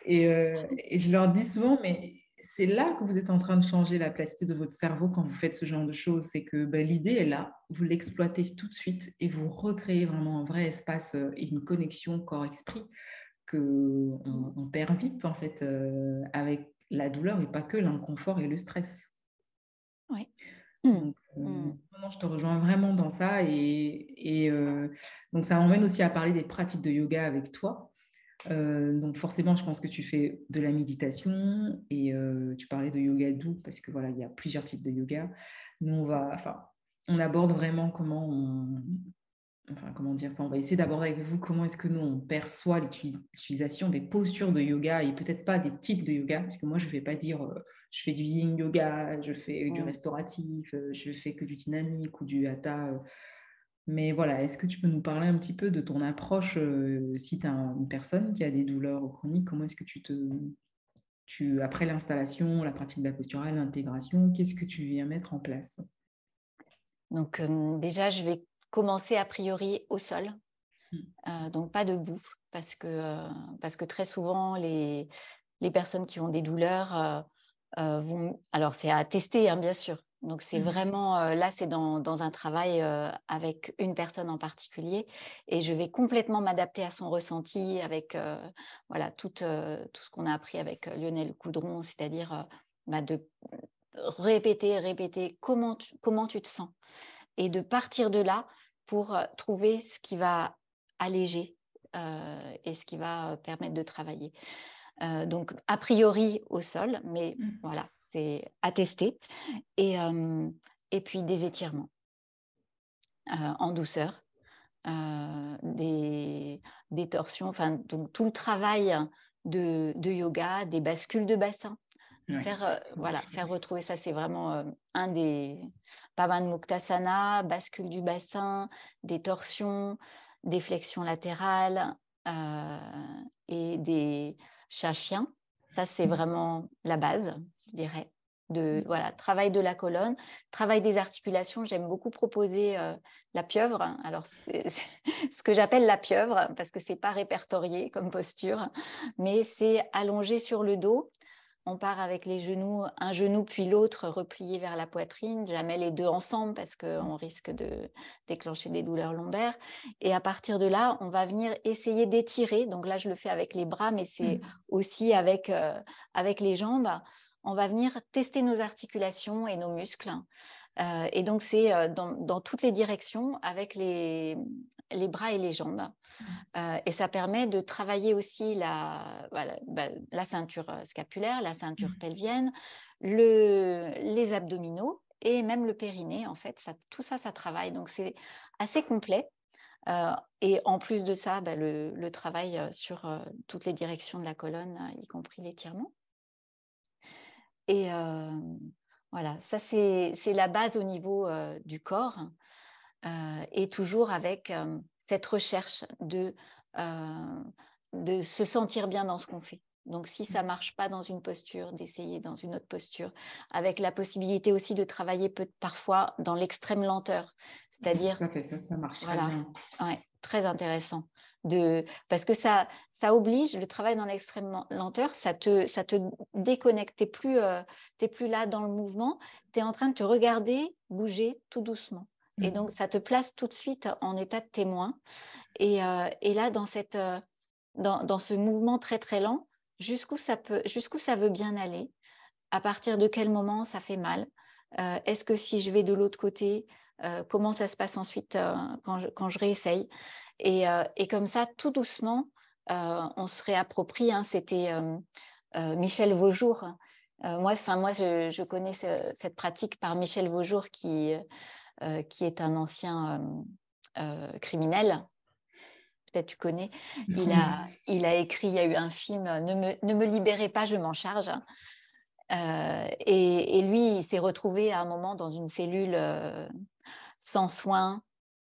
Et, euh, et, je leur dis souvent, mais c'est là que vous êtes en train de changer la plasticité de votre cerveau quand vous faites ce genre de choses. C'est que ben, l'idée est là, vous l'exploitez tout de suite et vous recréez vraiment un vrai espace euh, et une connexion corps-esprit que on, perd vite en fait euh, avec la douleur et pas que l'inconfort et le stress.
Oui.
Mmh. Donc, euh, mmh. je te rejoins vraiment dans ça. Et, et euh, donc, ça m'emmène aussi à parler des pratiques de yoga avec toi. Euh, donc, forcément, je pense que tu fais de la méditation et tu parlais de yoga doux parce que voilà, il y a plusieurs types de yoga. Nous, on va, enfin, on aborde vraiment comment on, enfin, comment dire ça, on va essayer d'aborder avec vous comment est-ce que nous, on perçoit l'utilisation des postures de yoga et peut-être pas des types de yoga, parce que moi, je ne vais pas dire euh, je fais du yin yoga, je fais du restauratif, euh, je fais que du dynamique ou du hatha. Euh. Mais voilà, est-ce que tu peux nous parler un petit peu de ton approche si tu as une personne qui a des douleurs chroniques, comment est-ce que tu te... Tu, après l'installation, la pratique de la posturale, l'intégration, qu'est-ce que tu viens mettre en place?
Donc déjà, je vais commencer a priori au sol, mmh. euh, donc pas debout, parce que, euh, parce que très souvent, les, les personnes qui ont des douleurs euh, vont... Alors, c'est à tester, hein, bien sûr. Donc, c'est mmh. vraiment, là, c'est dans, dans, un travail avec une personne en particulier et je vais complètement m'adapter à son ressenti avec voilà, tout, tout ce qu'on a appris avec Lionel Coudron, c'est-à-dire bah, de répéter, répéter comment tu, comment tu te sens et de partir de là pour trouver ce qui va alléger et ce qui va permettre de travailler. donc, a priori au sol, mais mmh. voilà, c'est tester. Et, et puis des étirements en douceur, des, des, torsions, enfin, donc tout le travail de, de yoga, des bascules de bassin. Faire, euh, voilà, faire retrouver ça, c'est vraiment euh, un des Pavan Muktasana, bascule du bassin, des torsions, des flexions latérales euh, et des chats-chiens. Ça, c'est mmh. vraiment la base, je dirais. De, mmh. voilà, travail de la colonne, travail des articulations. J'aime beaucoup proposer la pieuvre. Alors, <laughs> c'est ce que j'appelle la pieuvre parce que c'est pas répertorié comme posture, mais c'est allongé sur le dos on part avec les genoux, un genou puis l'autre replié vers la poitrine, jamais les deux ensemble parce qu'on risque de déclencher des douleurs lombaires. Et à partir de là, on va venir essayer d'étirer. Donc là, je le fais avec les bras, mais c'est mmh. aussi avec, euh, avec les jambes. On va venir tester nos articulations et nos muscles. Euh, et donc, c'est euh, dans, toutes les directions avec les, les bras et les jambes. Mmh. Euh, et ça permet de travailler aussi la, bah, la ceinture scapulaire, la ceinture mmh. pelvienne, le, les abdominaux et même le périnée. En fait, ça, tout ça, ça travaille. Donc, c'est assez complet. et en plus de ça, bah, le, le, travail sur toutes les directions de la colonne, y compris l'étirement. Et voilà, ça c'est la base au niveau du corps et toujours avec cette recherche de, de se sentir bien dans ce qu'on fait. Donc, si ça marche pas dans une posture, d'essayer dans une autre posture, avec la possibilité aussi de travailler parfois dans l'extrême lenteur, c'est-à-dire.
Ça, ça, ça marche très bien.
très intéressant. De, parce que ça, ça oblige, le travail dans l'extrême lenteur, ça te, ça te déconnecte. Tu n'es plus, euh, plus là dans le mouvement, tu es en train de te regarder bouger tout doucement. Et mmh. donc, ça te place tout de suite en état de témoin. Et, euh, et là, dans, cette, euh, dans, dans, ce mouvement très, très lent, jusqu'où ça, peut, jusqu'où ça veut bien aller, à partir de quel moment ça fait mal, est-ce que si je vais de l'autre côté, comment ça se passe ensuite quand je, quand, je, réessaye? Et, et, comme ça, tout doucement, on se réapproprie. Hein, c'était Michel Vaujour. moi, moi je, je connais cette pratique par Michel Vaujour qui, qui est un ancien criminel. Peut-être tu connais. Il a, il a écrit, il y a eu un film, Ne me, ne me libérez pas, je m'en charge. et, et, lui, il s'est retrouvé à un moment dans une cellule sans soins,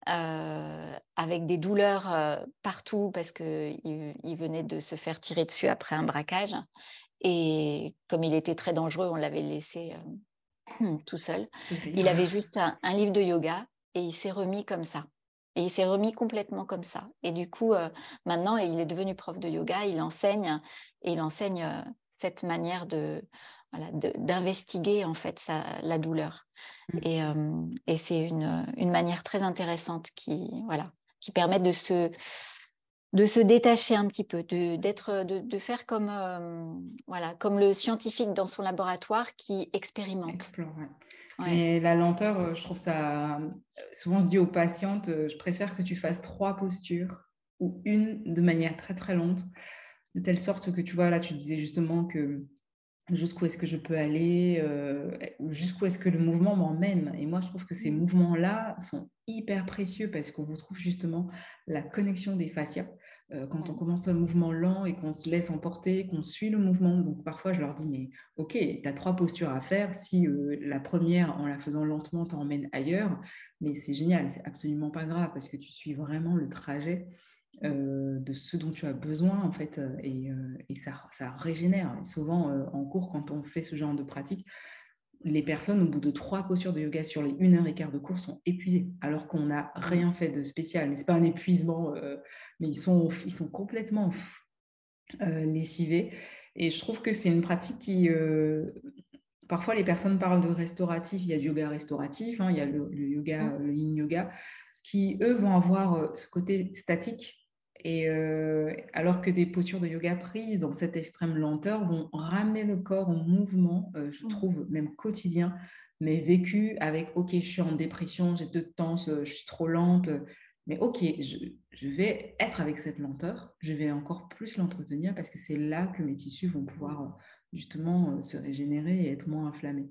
avec des douleurs partout parce qu'il il venait de se faire tirer dessus après un braquage. Et comme il était très dangereux, on l'avait laissé <clears throat> tout seul. Il avait juste un, livre de yoga et il s'est remis comme ça. Et il s'est remis complètement comme ça. Et du coup, maintenant, il est devenu prof de yoga, il enseigne et il enseigne cette manière de, voilà, d'investiguer en fait la douleur. Mmh. Et, et c'est une, une, manière très intéressante qui, voilà, qui permet de se, de se détacher un petit peu, de, d'être, de, de faire comme, voilà, comme le scientifique dans son laboratoire qui expérimente.
Explore, Et la lenteur, je trouve ça. Souvent, je dis aux patientes, je préfère que tu fasses trois postures ou une de manière très très lente, de telle sorte que tu vois, là, tu disais justement que jusqu'où est-ce que je peux aller, euh, jusqu'où est-ce que le mouvement m'emmène. Et moi, je trouve que ces mmh. mouvements-là sont hyper précieux parce qu'on retrouve justement la connexion des fascias. Euh, quand on commence un mouvement lent et qu'on se laisse emporter, qu'on suit le mouvement, donc parfois je leur dis, mais ok, tu as trois postures à faire. Si euh, la première, en la faisant lentement, t'emmène ailleurs, mais c'est génial, c'est absolument pas grave parce que tu suis vraiment le trajet euh, de ce dont tu as besoin en fait euh, et, euh, et ça, ça, régénère. souvent en cours, quand on fait ce genre de pratique, les personnes au bout de trois postures de yoga sur les une heure et quart de cours sont épuisées alors qu'on n'a rien fait de spécial. Mais c'est pas un épuisement, mais ils sont, ils sont complètement lessivés. Et je trouve que c'est une pratique qui parfois les personnes parlent de restauratif, il y a du yoga restauratif, hein, il y a le, le yoga, mmh. le yin yoga, qui eux vont avoir ce côté statique et euh, alors que des postures de yoga prises dans cette extrême lenteur vont ramener le corps en mouvement, euh, je mmh. trouve même quotidien, mais vécu avec OK, je suis en dépression, j'ai deux temps, je suis trop lente, mais OK, je, je, vais être avec cette lenteur, je vais encore plus l'entretenir parce que c'est là que mes tissus vont pouvoir justement se régénérer et être moins inflammés.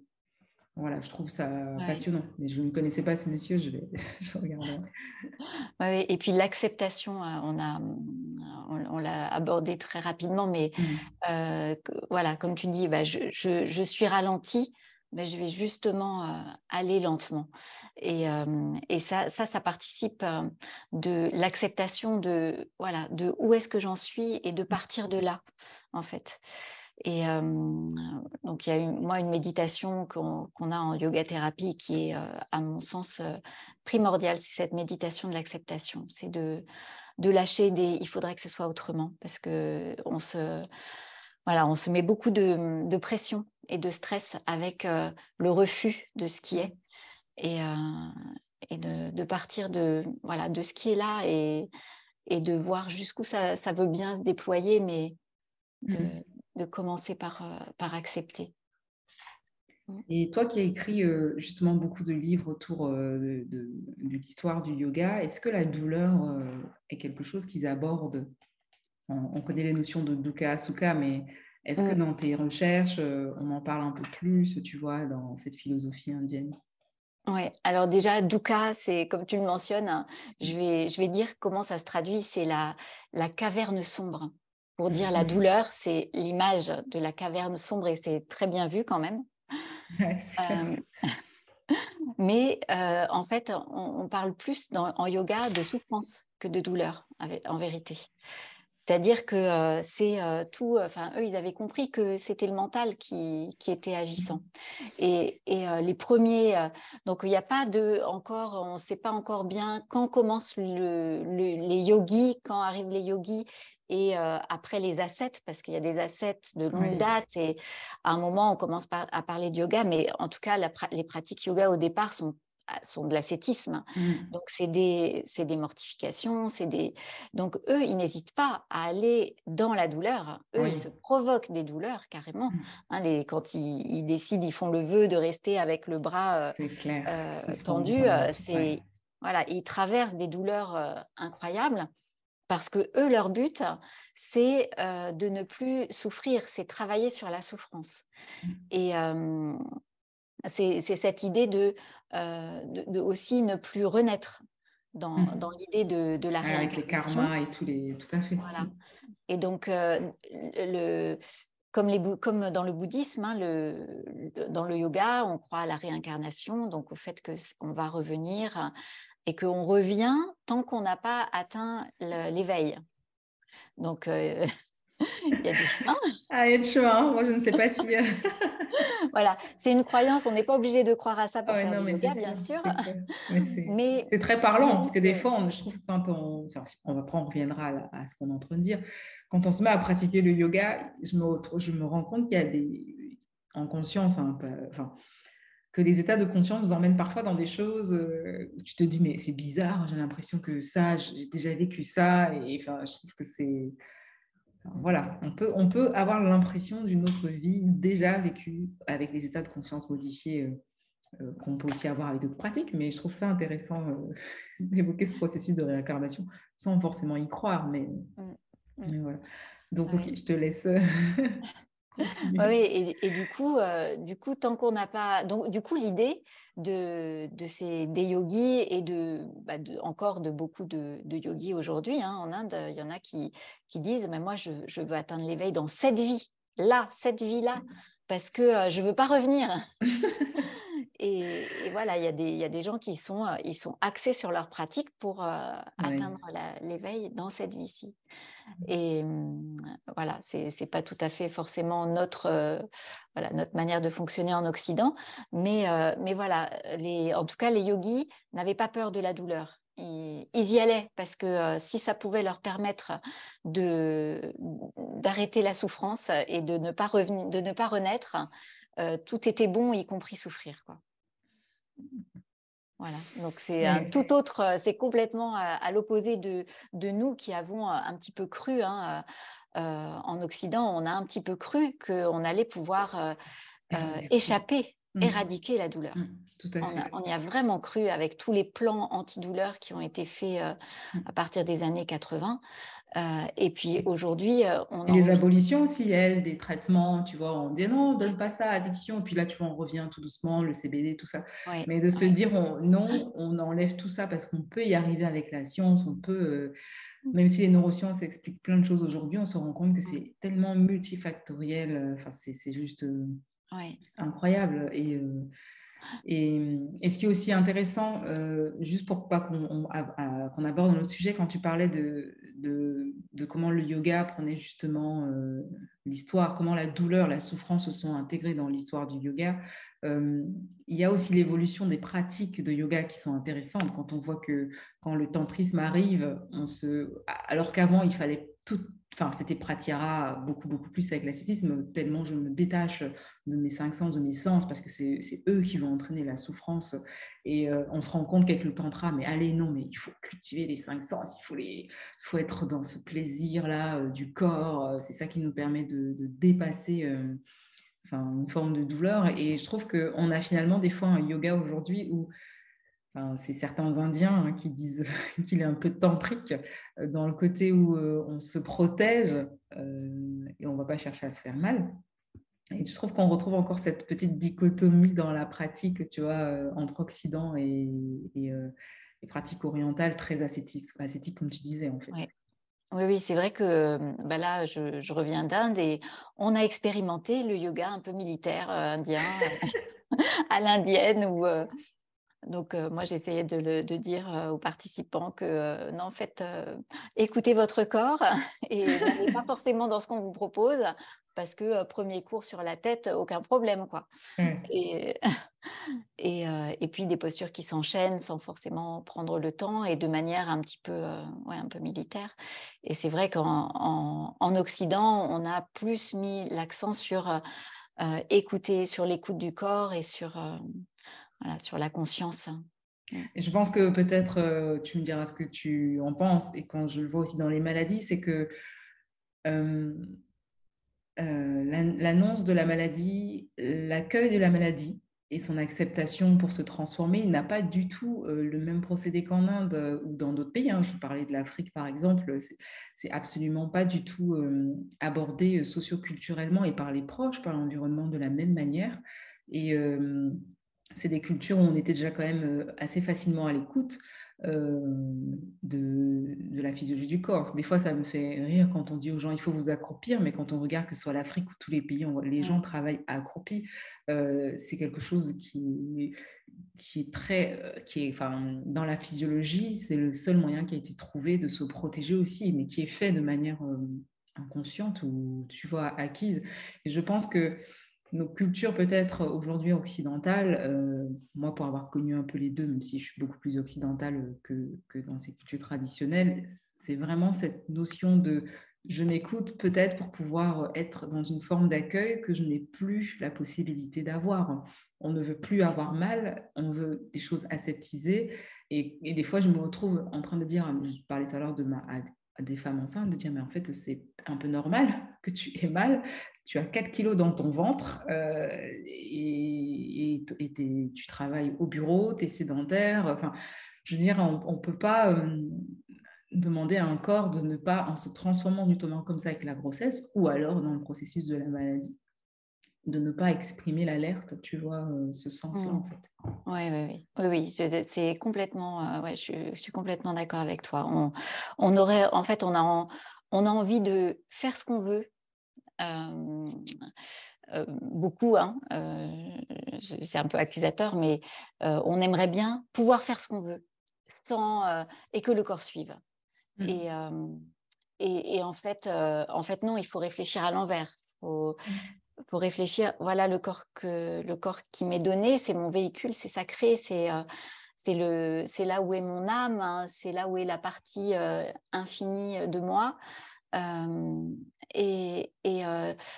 Voilà, je trouve ça passionnant. Mais je ne connaissais pas ce monsieur, je vais <laughs> je <laughs>
Ouais, et puis l'acceptation, euh, on a, on, l'a abordé très rapidement, mais mmh. euh, voilà, comme tu dis, bah, je, je, je, suis ralentie, mais je vais justement euh, aller lentement. Et, et ça, ça, ça, participe de l'acceptation de voilà, de où est-ce que j'en suis et de partir de là, en fait. Et donc, il y a une, moi une méditation qu'on a en yoga thérapie qui est, à mon sens, primordiale. C'est cette méditation de l'acceptation. C'est de, de lâcher des il faudrait que ce soit autrement parce que on se, voilà, on se met beaucoup de, de pression et de stress avec le refus de ce qui est et, et de, de, partir de, voilà, de ce qui est là et, et de voir jusqu'où ça, ça veut bien se déployer, mais de, mmh de commencer par, euh, par accepter.
Et toi qui as écrit euh, justement beaucoup de livres autour euh, de, l'histoire du yoga, est-ce que la douleur est quelque chose qu'ils abordent? On, connaît les notions de dukkha, sukha, mais est-ce que mm. dans tes recherches, on en parle un peu plus, tu vois, dans cette philosophie indienne?
Oui, alors déjà, dukkha, c'est comme tu le mentionnes, hein, je, vais, je vais dire comment ça se traduit, c'est la, la caverne sombre pour dire la douleur, c'est l'image de la caverne sombre et c'est très bien vu quand même. Euh, <laughs> mais euh, en fait, on, parle plus dans, en yoga de souffrance que de douleur, en vérité. C'est-à-dire que c'est tout, enfin, eux, ils avaient compris que c'était le mental qui, qui était agissant. Et, et les premiers, donc il n'y a pas de, encore, on ne sait pas encore bien quand commencent le, les yogis, quand arrivent les yogis et après les assets, parce qu'il y a des assets de longue date, et à un moment, on commence à parler de yoga, mais en tout cas, les pratiques yoga au départ sont sont de l'ascétisme. Mmh. Donc, c'est des, des, mortifications, c'est des... Donc, eux, ils n'hésitent pas à aller dans la douleur. Eux, ils se provoquent des douleurs, carrément. Mmh. Hein, les, quand ils, décident, ils font le vœu de rester avec le bras tendu, c'est... Voilà, ils traversent des douleurs incroyables parce que eux, leur but, c'est de ne plus souffrir, c'est travailler sur la souffrance. Mmh. Et c'est cette idée de, de, aussi ne plus renaître dans, mmh. dans l'idée de, de, la
réincarnation. Avec les karmas et tous les... Tout à fait.
Voilà. Et donc, le, comme, les, comme dans le bouddhisme, hein, le, dans le yoga, on croit à la réincarnation, donc au fait qu'on va revenir et qu'on revient tant qu'on n'a pas atteint l'éveil. Donc, euh, il y a des chemins. <laughs>
Ah, il y a des chemins. Moi, je ne sais pas si. Euh, <laughs> <laughs>
voilà, c'est une croyance. On n'est pas obligé de croire à ça pour faire du yoga, bien sûr.
Mais c'est très parlant parce que des fois, on, je trouve que quand on. On, après, on reviendra à, ce qu'on est en train de dire. Quand on se met à pratiquer le yoga, je me, je me rends compte qu'il y a des. En conscience, hein, enfin, que les états de conscience nous emmènent parfois dans des choses euh, où tu te dis, mais c'est bizarre, j'ai l'impression que ça, j'ai déjà vécu ça. Et enfin, je trouve que c'est. Voilà, on peut, on peut avoir l'impression d'une autre vie déjà vécue avec les états de conscience modifiés euh, euh, qu'on peut aussi avoir avec d'autres pratiques, mais je trouve ça intéressant <laughs> d'évoquer ce processus de réincarnation sans forcément y croire. Mais, mmh, mmh. voilà. Donc, ok, je te laisse. <laughs>
Oui, et, du coup, euh, du coup, tant qu'on n'a pas, donc du coup, l'idée de, de, ces des yogis et de, bah, de encore de beaucoup de, de yogis aujourd'hui hein, en Inde, il y en a qui, qui disent, mais moi, je, je veux atteindre l'éveil dans cette vie, là, cette vie-là, parce que euh, je veux pas revenir. <laughs> et, voilà, il y, a des, il y a des gens qui sont, euh, ils sont axés sur leur pratique pour atteindre l'éveil dans cette vie-ci. Et mmh, voilà, c'est n'est pas tout à fait forcément notre, voilà, notre manière de fonctionner en Occident, mais, mais voilà, les, en tout cas, les yogis n'avaient pas peur de la douleur. Ils, y allaient parce que si ça pouvait leur permettre d'arrêter la souffrance et de ne pas, revenir, de ne pas renaître, tout était bon, y compris souffrir. Quoi. Voilà, donc c'est un tout autre, euh, c'est complètement à, l'opposé de, de, nous qui avons euh, un petit peu cru, hein, euh, en Occident, on a un petit peu cru qu'on allait pouvoir échapper, mmh. éradiquer la douleur. Mmh, tout à fait. On, y a vraiment cru avec tous les plans antidouleurs qui ont été faits mmh. à partir des années 80. Euh, et puis aujourd'hui, euh,
on a les abolitions aussi, elles, des traitements, tu vois, on dit non, donne pas ça, addiction, et puis là, tu vois, on revient tout doucement, le CBD, tout ça. Mais de se dire non, on enlève tout ça parce qu'on peut y arriver avec la science, on peut, euh, mmh. même si les neurosciences expliquent plein de choses aujourd'hui, on se rend compte que c'est tellement multifactoriel, enfin, c'est juste incroyable. Et et, ce qui est aussi intéressant, euh, juste pour pas qu'on aborde notre sujet, quand tu parlais de, comment le yoga prenait justement euh, l'histoire, comment la douleur, la souffrance se sont intégrées dans l'histoire du yoga, euh, il y a aussi l'évolution des pratiques de yoga qui sont intéressantes. Quand on voit que quand le tantrisme arrive, alors qu'avant il fallait enfin, c'était Pratyahara beaucoup, beaucoup plus avec l'ascétisme, tellement je me détache de mes cinq sens, de mes sens, parce que c'est eux qui vont entraîner la souffrance. Et euh, on se rend compte qu'avec le tantra, mais allez, non, mais il faut cultiver les cinq sens, il faut, les, faut être dans ce plaisir-là euh, du corps, euh, c'est ça qui nous permet de, dépasser enfin, une forme de douleur. Et je trouve qu'on a finalement des fois un yoga aujourd'hui où c'est certains Indiens hein, qui disent <laughs> qu'il est un peu tantrique euh, dans le côté où euh, on se protège euh, et on ne va pas chercher à se faire mal. Et je trouve qu'on retrouve encore cette petite dichotomie dans la pratique, tu vois, entre Occident et, les pratiques orientales très ascétiques, ascétiques comme tu disais en fait.
Oui, oui, c'est vrai que bah là, je, reviens d'Inde et on a expérimenté le yoga un peu militaire indien <laughs> à l'indienne où Donc, moi, j'essayais de, de, dire aux participants que, non, en fait, écoutez votre corps <laughs> et n'allez pas <laughs> forcément dans ce qu'on vous propose parce que premier cours sur la tête, aucun problème, quoi. Et, <laughs> et, et, puis des postures qui s'enchaînent sans forcément prendre le temps et de manière un petit peu, ouais, un peu militaire. Et c'est vrai qu'en en, Occident, on a plus mis l'accent sur écouter, sur l'écoute du corps et sur, sur la conscience.
Et je pense que peut-être, tu me diras ce que tu en penses, et quand je le vois aussi dans les maladies, c'est que euh, l'annonce de la maladie, l'accueil de la maladie et son acceptation pour se transformer n'a pas du tout euh, le même procédé qu'en Inde euh, ou dans d'autres pays. Hein. Je parlais de l'Afrique par exemple, c'est absolument pas du tout abordé socioculturellement et par les proches, par l'environnement de la même manière. Et c'est des cultures où on était déjà quand même assez facilement à l'écoute. Euh, de, la physiologie du corps. Des fois, ça me fait rire quand on dit aux gens il faut vous accroupir, mais quand on regarde que ce soit l'Afrique ou tous les pays, les gens travaillent accroupis. Euh, c'est quelque chose qui, qui est très, euh, qui est, enfin, dans la physiologie, c'est le seul moyen qui a été trouvé de se protéger aussi, mais qui est fait de manière inconsciente ou, tu vois, acquise. Et je pense que nos cultures peut-être aujourd'hui occidentales, euh, moi pour avoir connu un peu les deux, même si je suis beaucoup plus occidentale que, dans ces cultures traditionnelles, c'est vraiment cette notion de je m'écoute peut-être pour pouvoir être dans une forme d'accueil que je n'ai plus la possibilité d'avoir. On ne veut plus avoir mal, on veut des choses aseptisées. Et, et, des fois, je me retrouve en train de dire, je parlais tout à l'heure de ma, des femmes enceintes de dire mais en fait c'est un peu normal <laughs> que tu aies mal, tu as 4 kilos dans ton ventre euh, et, tu travailles au bureau, tu es sédentaire, enfin je veux dire on ne peut pas euh, demander à un corps de ne pas en se transformant justement comme ça avec la grossesse ou alors dans le processus de la maladie de ne pas exprimer l'alerte, tu vois, euh, ce sens-là, en mmh. fait.
Oui, oui, oui. oui, c'est complètement, euh, ouais, je, suis complètement d'accord avec toi. On, on, aurait, en fait, on a, on a envie de faire ce qu'on veut. Euh, beaucoup, hein, c'est un peu accusateur, mais on aimerait bien pouvoir faire ce qu'on veut sans, et que le corps suive. Mmh. Et, et, et, en, fait, en fait, non, il faut réfléchir à l'envers. Faut, mmh faut réfléchir, voilà le corps, que, le corps qui m'est donné, c'est mon véhicule, c'est sacré, c'est euh, là où est mon âme, hein, c'est là où est la partie euh, infinie de moi. Euh, et, et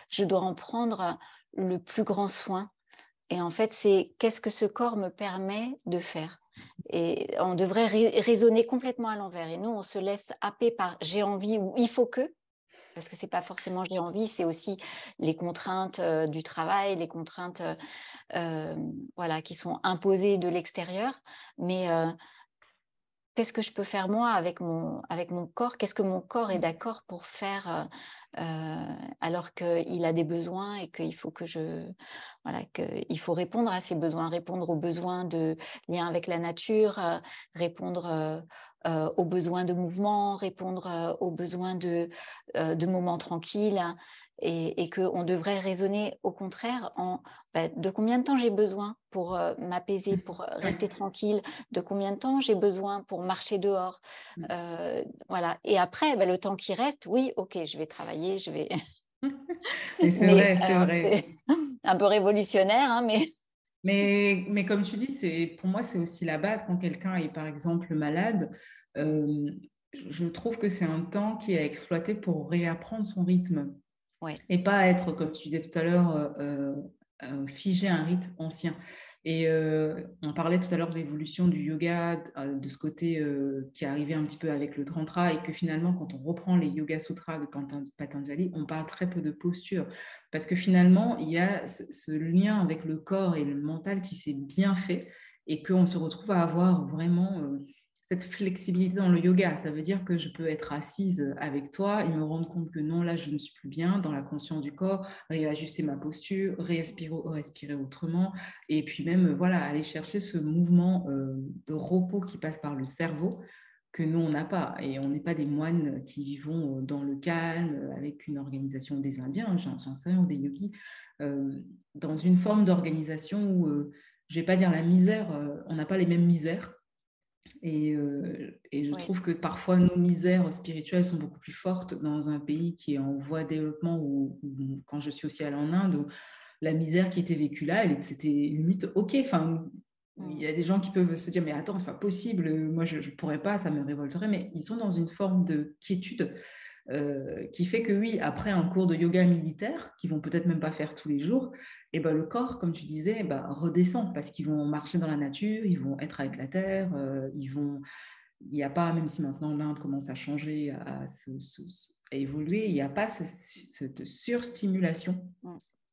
je dois en prendre le plus grand soin. Et en fait, c'est qu'est-ce que ce corps me permet de faire et on devrait raisonner complètement à l'envers. Et nous, on se laisse happer par j'ai envie ou il faut que parce que c'est pas forcément j'ai envie, c'est aussi les contraintes du travail, les contraintes voilà, qui sont imposées de l'extérieur. Mais qu'est-ce que je peux faire moi avec mon, avec mon corps? Qu'est-ce que mon corps est mmh. d'accord pour faire alors qu'il a des besoins et qu'il faut que je voilà qu'il faut répondre à ses besoins, répondre aux besoins de lien avec la nature, répondre euh, aux besoins de mouvement, répondre euh, aux besoins de, euh, de moments tranquilles hein, et, et qu'on devrait raisonner au contraire en bah, de combien de temps j'ai besoin pour m'apaiser, mmh. pour rester tranquille, de combien de temps j'ai besoin pour marcher dehors. Mmh. voilà. Et après, bah, le temps qui reste, oui, ok, je vais travailler, je vais... <laughs> <laughs>
c'est vrai, c'est vrai. <laughs>
Un peu révolutionnaire, hein, mais...
Mais, mais comme tu dis, c'est, pour moi, c'est aussi la base. Quand quelqu'un est, par exemple, malade, euh, je trouve que c'est un temps qui est exploité pour réapprendre son rythme. Et pas être, comme tu disais tout à l'heure, euh, euh, figé un rythme ancien. Et euh, on parlait tout à l'heure de l'évolution du yoga, euh, de ce côté euh, qui est arrivé un petit peu avec le Tantra, et que finalement, quand on reprend les Yoga Sutras de Patanjali, on parle très peu de posture. Parce que finalement, il y a ce lien avec le corps et le mental qui s'est bien fait, et qu'on se retrouve à avoir vraiment cette flexibilité dans le yoga. Ça veut dire que je peux être assise avec toi et me rendre compte que non, là, je ne suis plus bien dans la conscience du corps, réajuster ma posture, respirer, autrement, et puis même, voilà, aller chercher ce mouvement euh, de repos qui passe par le cerveau que nous, on n'a pas. Et on n'est pas des moines qui vivons dans le calme, avec une organisation des Indiens, j'en sais rien, des yogis, euh, dans une forme d'organisation où... Euh, je vais pas dire la misère, on n'a pas les mêmes misères. Et, et je trouve que parfois nos misères spirituelles sont beaucoup plus fortes dans un pays qui est en voie de développement ou, quand je suis aussi allée en Inde, où la misère qui était vécue là, c'était limite OK. Enfin, il y a des gens qui peuvent se dire mais attends, c'est pas possible, moi je, ne pourrais pas, ça me révolterait, mais ils sont dans une forme de quiétude euh, qui fait que oui, après un cours de yoga militaire, qu'ils vont peut-être même pas faire tous les jours, et eh ben le corps, comme tu disais, eh ben, redescend parce qu'ils vont marcher dans la nature, ils vont être avec la terre, euh, ils vont. Il n'y a pas, même si maintenant l'Inde commence à changer, à, évoluer, il n'y a pas cette surstimulation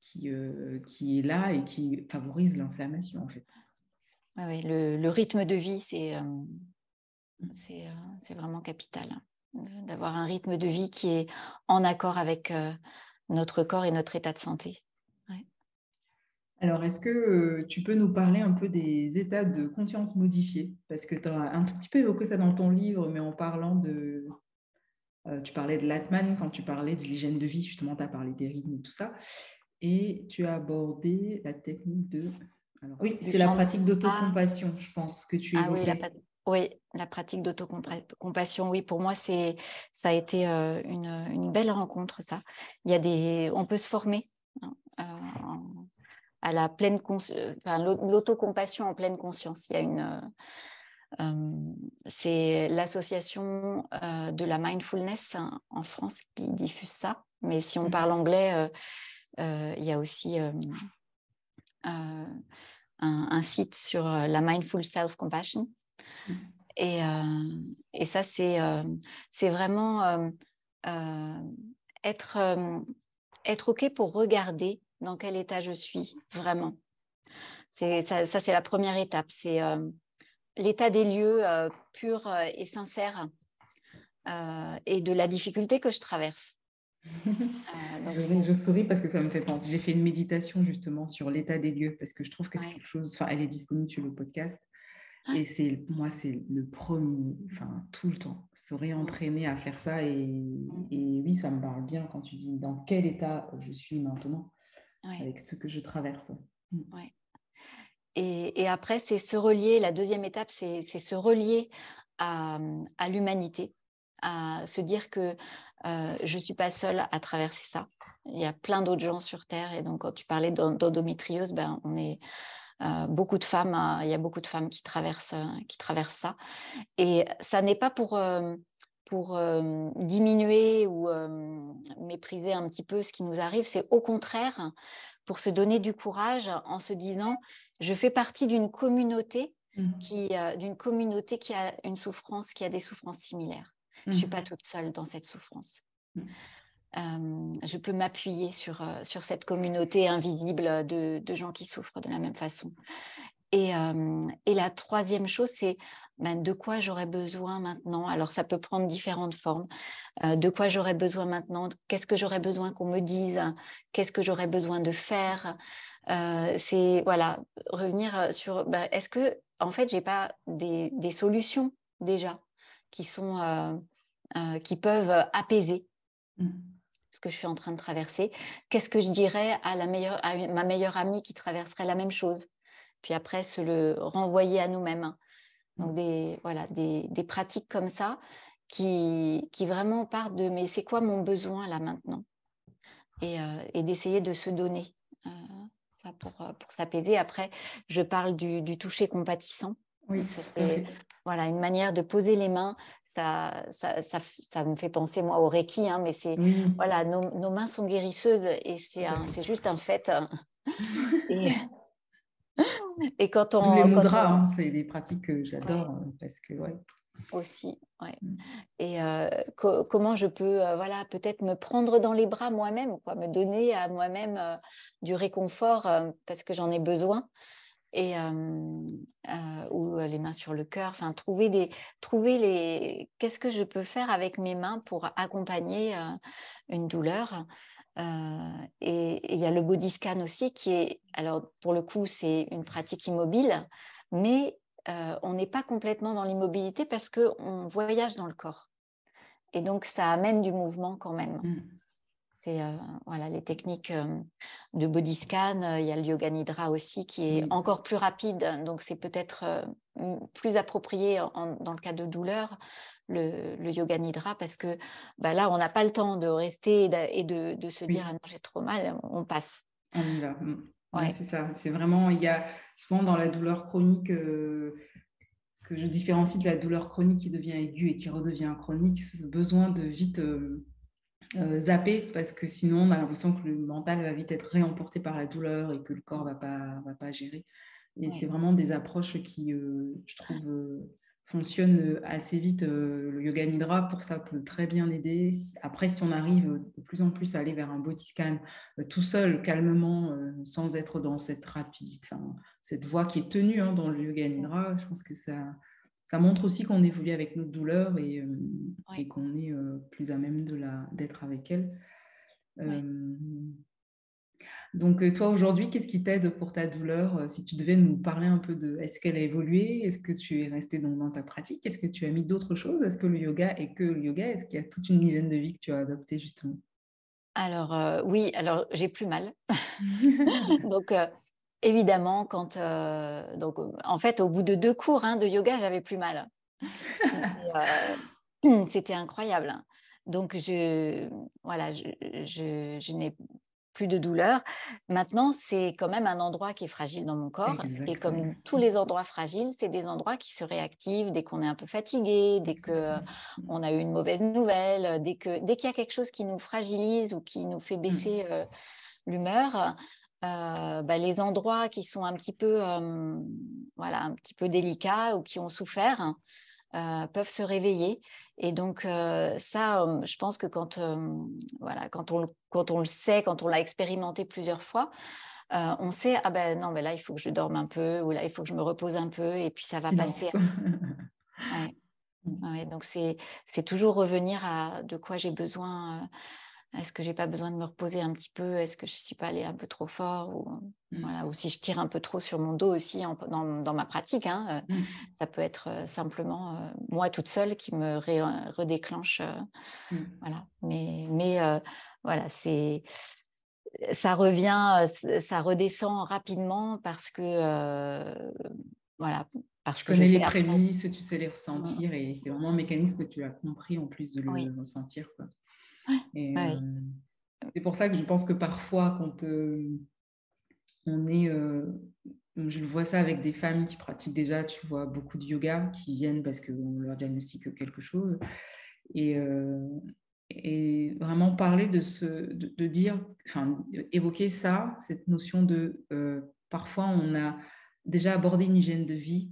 qui, euh, qui est là et qui favorise l'inflammation en fait.
Oui, le, le, rythme de vie, c'est c'est vraiment capital d'avoir un rythme de vie qui est en accord avec euh, notre corps et notre état de santé.
Alors, est-ce que euh, tu peux nous parler un peu des états de conscience modifiés? Parce que tu as un tout petit peu évoqué ça dans ton livre, mais en parlant de... Euh, tu parlais de l'Atman quand tu parlais de l'hygiène de vie, justement, tu as parlé des rythmes et tout ça. Et tu as abordé la technique de... oui, c'est la pratique d'autocompassion, je pense, que tu
ah, oui, la, oui, la pratique d'autocompassion, oui, pour moi, c'est, ça a été euh, une, belle rencontre, ça. Il y a des, on peut se former hein, euh, à la pleine, enfin, l'autocompassion en pleine conscience. Il y a une, euh, c'est l'association de la mindfulness hein, en France qui diffuse ça. Mais si on mmh. parle anglais, il y a aussi un, un, site sur la mindful self-compassion et, euh, et ça, c'est euh, vraiment euh, être, être OK pour regarder dans quel état je suis vraiment. Ça, ça c'est la première étape. C'est l'état des lieux pur et sincère et de la difficulté que je traverse. <laughs>
je, je, souris parce que ça me fait penser. J'ai fait une méditation justement sur l'état des lieux parce que je trouve que c'est quelque chose. Enfin, elle est disponible sur le podcast. Et c'est moi, c'est le premier, enfin tout le temps, se réentraîner à faire ça. Et, mmh. et, oui, ça me parle bien quand tu dis dans quel état je suis maintenant avec ce que je traverse.
Mmh. Ouais. Et, et, après, c'est se relier. La deuxième étape, c'est se relier à, à l'humanité, à se dire que euh, je ne suis pas seule à traverser ça. Il y a plein d'autres gens sur Terre. Et donc, quand tu parlais d'endométriose, ben, on est beaucoup de femmes, hein, il y a beaucoup de femmes qui traversent, euh, qui traversent ça. Et ça n'est pas pour, euh, diminuer ou mépriser un petit peu ce qui nous arrive, c'est au contraire pour se donner du courage en se disant je fais partie d'une communauté mmh. qui d'une communauté qui a une souffrance, qui a des souffrances similaires. Je ne suis mmh. pas toute seule dans cette souffrance. Mmh je peux m'appuyer sur, sur cette communauté invisible de, de, gens qui souffrent de la même façon. Et, et la troisième chose, c'est ben, de quoi j'aurais besoin maintenant? Alors, ça peut prendre différentes formes. de quoi j'aurais besoin maintenant? Qu'est-ce que j'aurais besoin qu'on me dise? Qu'est-ce que j'aurais besoin de faire? C'est voilà, revenir sur ben, est-ce que, en fait, j'ai pas des, des, solutions déjà qui sont qui peuvent apaiser? Mmh ce que je suis en train de traverser. Qu'est-ce que je dirais à, la meilleure, à ma meilleure amie qui traverserait la même chose? Puis après, se le renvoyer à nous-mêmes. Donc, des, voilà, des, des, pratiques comme ça qui, qui vraiment partent de mais c'est quoi mon besoin là maintenant? Et, euh, et d'essayer de se donner euh, ça pour, pour s'apaider. Après, je parle du, du toucher compatissant. Oui, c'est voilà une manière de poser les mains. Ça, ça, ça, ça me fait penser moi au reiki, hein, mais c'est voilà nos, nos, mains sont guérisseuses et c'est c'est juste un fait. <laughs> et, et quand on
les mudras, hein, c'est des pratiques que j'adore hein, parce que ouais.
Aussi, ouais. Mmh. Et euh, comment je peux, euh, voilà, peut-être me prendre dans les bras moi-même, quoi, me donner à moi-même euh, du réconfort parce que j'en ai besoin ou les mains sur le cœur, enfin trouver des trouver les qu'est-ce que je peux faire avec mes mains pour accompagner une douleur. et il y a le body scan aussi qui est alors pour le coup c'est une pratique immobile, mais on n'est pas complètement dans l'immobilité parce que on voyage dans le corps et donc ça amène du mouvement quand même. Mmh. C'est voilà, les techniques de body scan. Il y a le yoga nidra aussi qui est encore plus rapide, donc c'est peut-être plus approprié dans le cas de douleur. Le, yoga nidra parce que bah, là on n'a pas le temps de rester et de, se dire ah non j'ai trop mal on passe
on y va mmh. c'est ça c'est vraiment il y a souvent dans la douleur chronique que je différencie de la douleur chronique qui devient aiguë et qui redevient chronique, ce besoin de vite euh, euh, zapper parce que sinon on a l'impression que le mental va vite être réemporté par la douleur et que le corps ne va pas, va pas gérer. Et c'est vraiment des approches qui, euh, je trouve, fonctionnent assez vite. le yoga nidra, pour ça, peut très bien aider. Après, si on arrive de plus en plus à aller vers un body scan tout seul, calmement, sans être dans cette rapidité, cette voie qui est tenue hein, dans le yoga nidra, je pense que ça, ça montre aussi qu'on évolue avec notre douleur et, euh, qu'on est euh, plus à même d'être avec elle. donc toi aujourd'hui, qu'est-ce qui t'aide pour ta douleur Si tu devais nous parler un peu de est-ce qu'elle a évolué? Est-ce que tu es resté dans, dans ta pratique? Est-ce que tu as mis d'autres choses? Est-ce que le yoga est que le yoga? Est-ce qu'il y a toute une hygiène de vie que tu as adoptée justement?
Alors oui, alors j'ai plus mal. <laughs> <laughs> donc évidemment, quand donc en fait au bout de deux cours hein, de yoga, j'avais plus mal. <clears throat> C'était incroyable. Donc je voilà, je, je n'ai plus de douleur. Maintenant, c'est quand même un endroit qui est fragile dans mon corps. Et comme tous les endroits fragiles, c'est des endroits qui se réactivent dès qu'on est un peu fatigué, dès qu'on a eu une mauvaise nouvelle, dès qu'il dès qu'il y a quelque chose qui nous fragilise ou qui nous fait mmh. baisser l'humeur. Euh, bah, les endroits qui sont un petit peu, voilà, un petit peu délicats ou qui ont souffert, euh, peuvent se réveiller. Et donc euh, ça, je pense que quand, voilà, quand, on, quand on le sait, quand on l'a expérimenté plusieurs fois, euh, on sait, ah ben non, mais là, il faut que je dorme un peu, ou là, il faut que je me repose un peu, et puis ça va passer. <laughs> Ouais. donc c'est toujours revenir à de quoi j'ai besoin est-ce que j'ai pas besoin de me reposer un petit peu? Est-ce que je suis pas allée un peu trop fort ou, mmh. voilà, ou si je tire un peu trop sur mon dos aussi dans, ma pratique, hein, mmh. ça peut être simplement moi toute seule qui me redéclenche. Mmh. Voilà. Mais, mais voilà, c'est ça revient, ça redescend rapidement parce que voilà.
Parce que connais les prémices, tu sais les ressentir et c'est vraiment un mécanisme que tu as compris en plus de le ressentir. Quoi. Euh, c'est pour ça que je pense que parfois, quand euh, on est. Euh, je vois ça avec des femmes qui pratiquent déjà, tu vois, beaucoup de yoga, qui viennent parce qu'on leur diagnostique quelque chose. Et, et vraiment parler de ce. De, dire. Enfin, évoquer ça, cette notion de. parfois, on a déjà abordé une hygiène de vie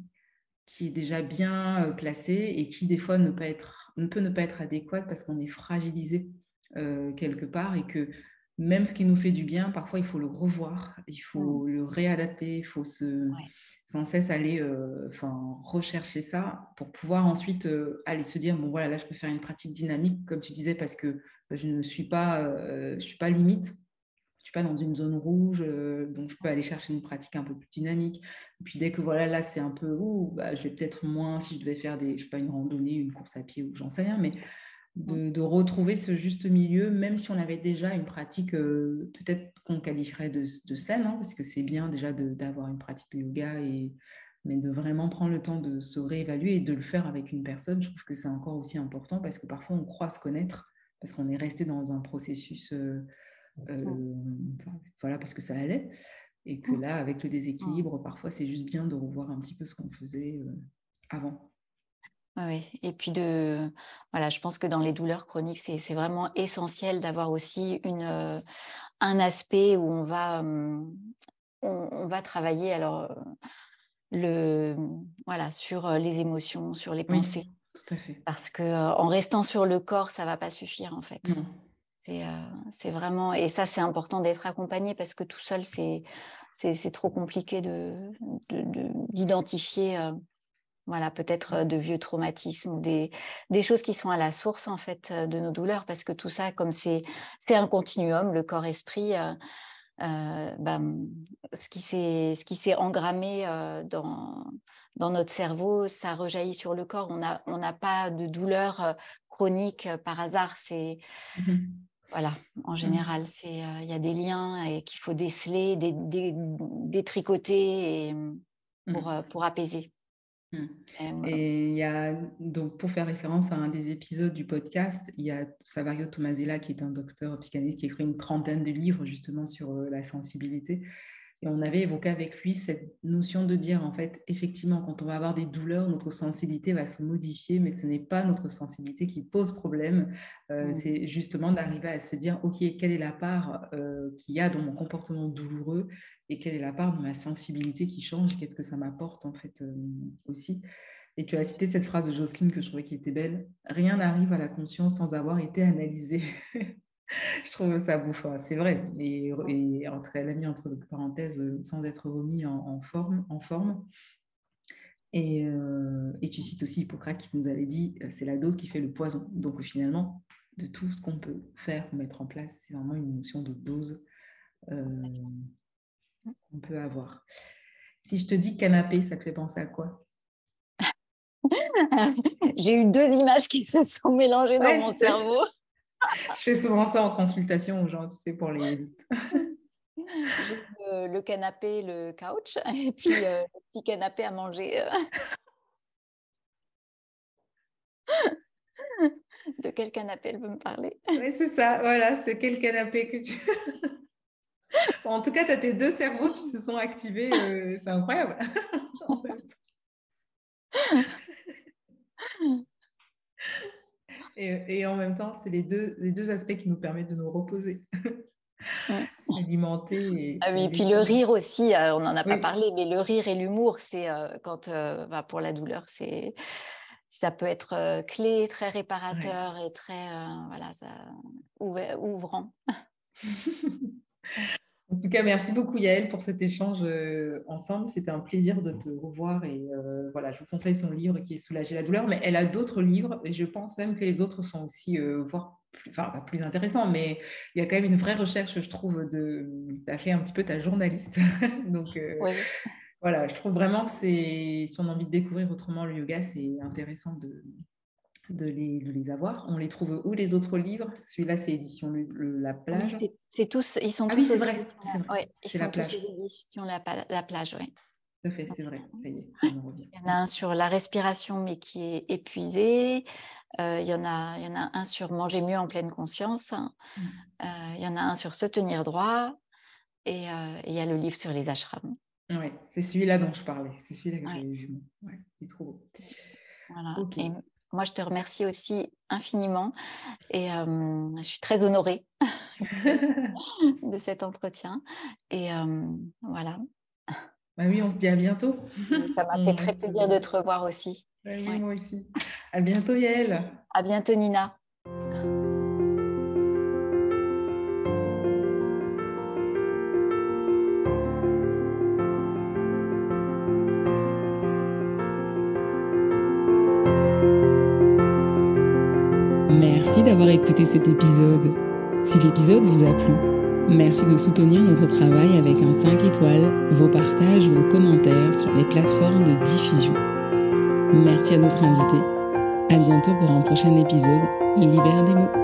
qui est déjà bien placée et qui, des fois, ne, pas être, ne peut ne pas être adéquate parce qu'on est fragilisé euh, quelque part et que même ce qui nous fait du bien, parfois il faut le revoir, il faut mmh. le réadapter, il faut se, sans cesse aller euh, enfin, rechercher ça pour pouvoir ensuite euh, aller se dire, bon voilà, là je peux faire une pratique dynamique, comme tu disais, parce que je ne suis pas, je suis pas limite, je suis pas dans une zone rouge, donc je peux aller chercher une pratique un peu plus dynamique. Et puis dès que voilà, là c'est un peu, bah, je vais peut-être moins, si je devais faire des, je sais pas, une randonnée, une course à pied ou j'en sais rien, mais de, retrouver ce juste milieu, même si on avait déjà une pratique euh, peut-être qu'on qualifierait de, saine, hein, parce que c'est bien déjà d'avoir une pratique de yoga, et, mais de vraiment prendre le temps de se réévaluer et de le faire avec une personne, je trouve que c'est encore aussi important parce que parfois on croit se connaître, parce qu'on est resté dans un processus, euh, euh, voilà, parce que ça allait, et que là, avec le déséquilibre, parfois c'est juste bien de revoir un petit peu ce qu'on faisait avant.
Oui, et puis de, voilà, je pense que dans les douleurs chroniques, c'est vraiment essentiel d'avoir aussi une, euh, un aspect où on va, on, va travailler alors le, voilà, sur les émotions, sur les pensées.
tout à fait.
Parce que en restant sur le corps, ça va pas suffire en fait. C'est vraiment, et ça c'est important d'être accompagné parce que tout seul c'est c'est trop compliqué de d'identifier. De, voilà, peut-être de vieux traumatismes ou des, des, choses qui sont à la source en fait de nos douleurs, parce que tout ça, comme c'est un continuum, le corps-esprit, euh, ben, ce qui s'est engrammé dans, dans notre cerveau, ça rejaillit sur le corps. On n'a on pas de douleur chronique par hasard. C'est mmh Voilà, en mmh. général, c'est il y a des liens et qu'il faut déceler, détricoter et, mmh, pour apaiser.
Et il y a, donc, pour faire référence à un des épisodes du podcast, il y a Savario Tomasella, qui est un docteur psychanalyste, qui a écrit une trentaine de livres justement sur la sensibilité. Et on avait évoqué avec lui cette notion de dire, en fait, effectivement, quand on va avoir des douleurs, notre sensibilité va se modifier, mais ce n'est pas notre sensibilité qui pose problème. Euh, mmh. C'est justement d'arriver à se dire, OK, quelle est la part euh, qu'il y a dans mon comportement douloureux et quelle est la part de ma sensibilité qui change, qu'est-ce que ça m'apporte, en fait, euh, aussi? Et tu as cité cette phrase de Jocelyne que je trouvais qui était belle. Rien n'arrive à la conscience sans avoir été analysé. <laughs> je trouve ça beau. c'est vrai. Et, entre, elle a mis entre parenthèses euh, sans être remis en, forme. En forme. Euh, et, tu cites aussi Hippocrate qui nous avait dit euh, c'est la dose qui fait le poison. Donc finalement, de tout ce qu'on peut faire ou mettre en place, c'est vraiment une notion de dose qu'on peut avoir. Si je te dis canapé, ça te fait penser à quoi? <laughs>
J'ai eu deux images qui se sont mélangées dans mon cerveau
je fais souvent ça en consultation aux gens, tu sais, pour les <laughs>
J'ai le, canapé, le couch, <laughs> et puis euh, le petit canapé à manger. Euh. <laughs> De quel canapé elle veut me parler?
Oui, c'est ça, voilà, c'est quel canapé que tu. en tout cas, tu as tes deux cerveaux qui se sont activés, euh, c'est incroyable. Et, en même temps, c'est les deux, les deux aspects qui nous permettent de nous reposer. <laughs> <laughs> S'alimenter.
ah oui, et puis le rire aussi, euh, on n'en a pas parlé, mais le rire et l'humour, c'est euh, quand, euh, bah, pour la douleur, c'est ça peut être clé, très réparateur et très voilà, ça, ouvrant. <laughs>
En tout cas, merci beaucoup Yael pour cet échange euh, ensemble. C'était un plaisir de te revoir et euh, voilà, je vous conseille son livre qui est Soulager la douleur, mais elle a d'autres livres et je pense même que les autres sont aussi, euh, voire plus, enfin, pas plus intéressants, mais il y a quand même une vraie recherche, je trouve, de. Tu as fait un petit peu ta journaliste. <laughs> Donc voilà, je trouve vraiment que c'est, si on a envie de découvrir autrement le yoga, c'est intéressant de, de les, les, avoir. On les trouve où les autres livres? Celui-là, c'est édition La Plage.
c'est tous, ils sont
ah
tous.
oui, c'est vrai.
C'est la plage. éditions La, la Plage, oui.
Tout à fait, c'est vrai.
Il y en a un sur la respiration, mais qui est épuisé. Euh, il, y en a, il y en a un sur manger mieux en pleine conscience. Mm. Euh, il y en a un sur se tenir droit. Et, euh, il y a le livre sur les ashrams.
Oui, c'est celui-là dont je parlais. C'est celui-là que j'ai vu. Ouais, il est trop beau.
Voilà. Moi, je te remercie aussi infiniment et euh, je suis très honorée <laughs> de cet entretien. Et euh, voilà.
Bah oui, on se dit à bientôt.
Ça m'a fait très plaisir de te revoir aussi.
Bah oui, moi aussi. À bientôt, Yael.
À bientôt, Nina.
D'avoir écouté cet épisode. Si l'épisode vous a plu, merci de soutenir notre travail avec un 5 étoiles, vos partages, vos commentaires sur les plateformes de diffusion. Merci à notre invité. À bientôt pour un prochain épisode. Libère des mots.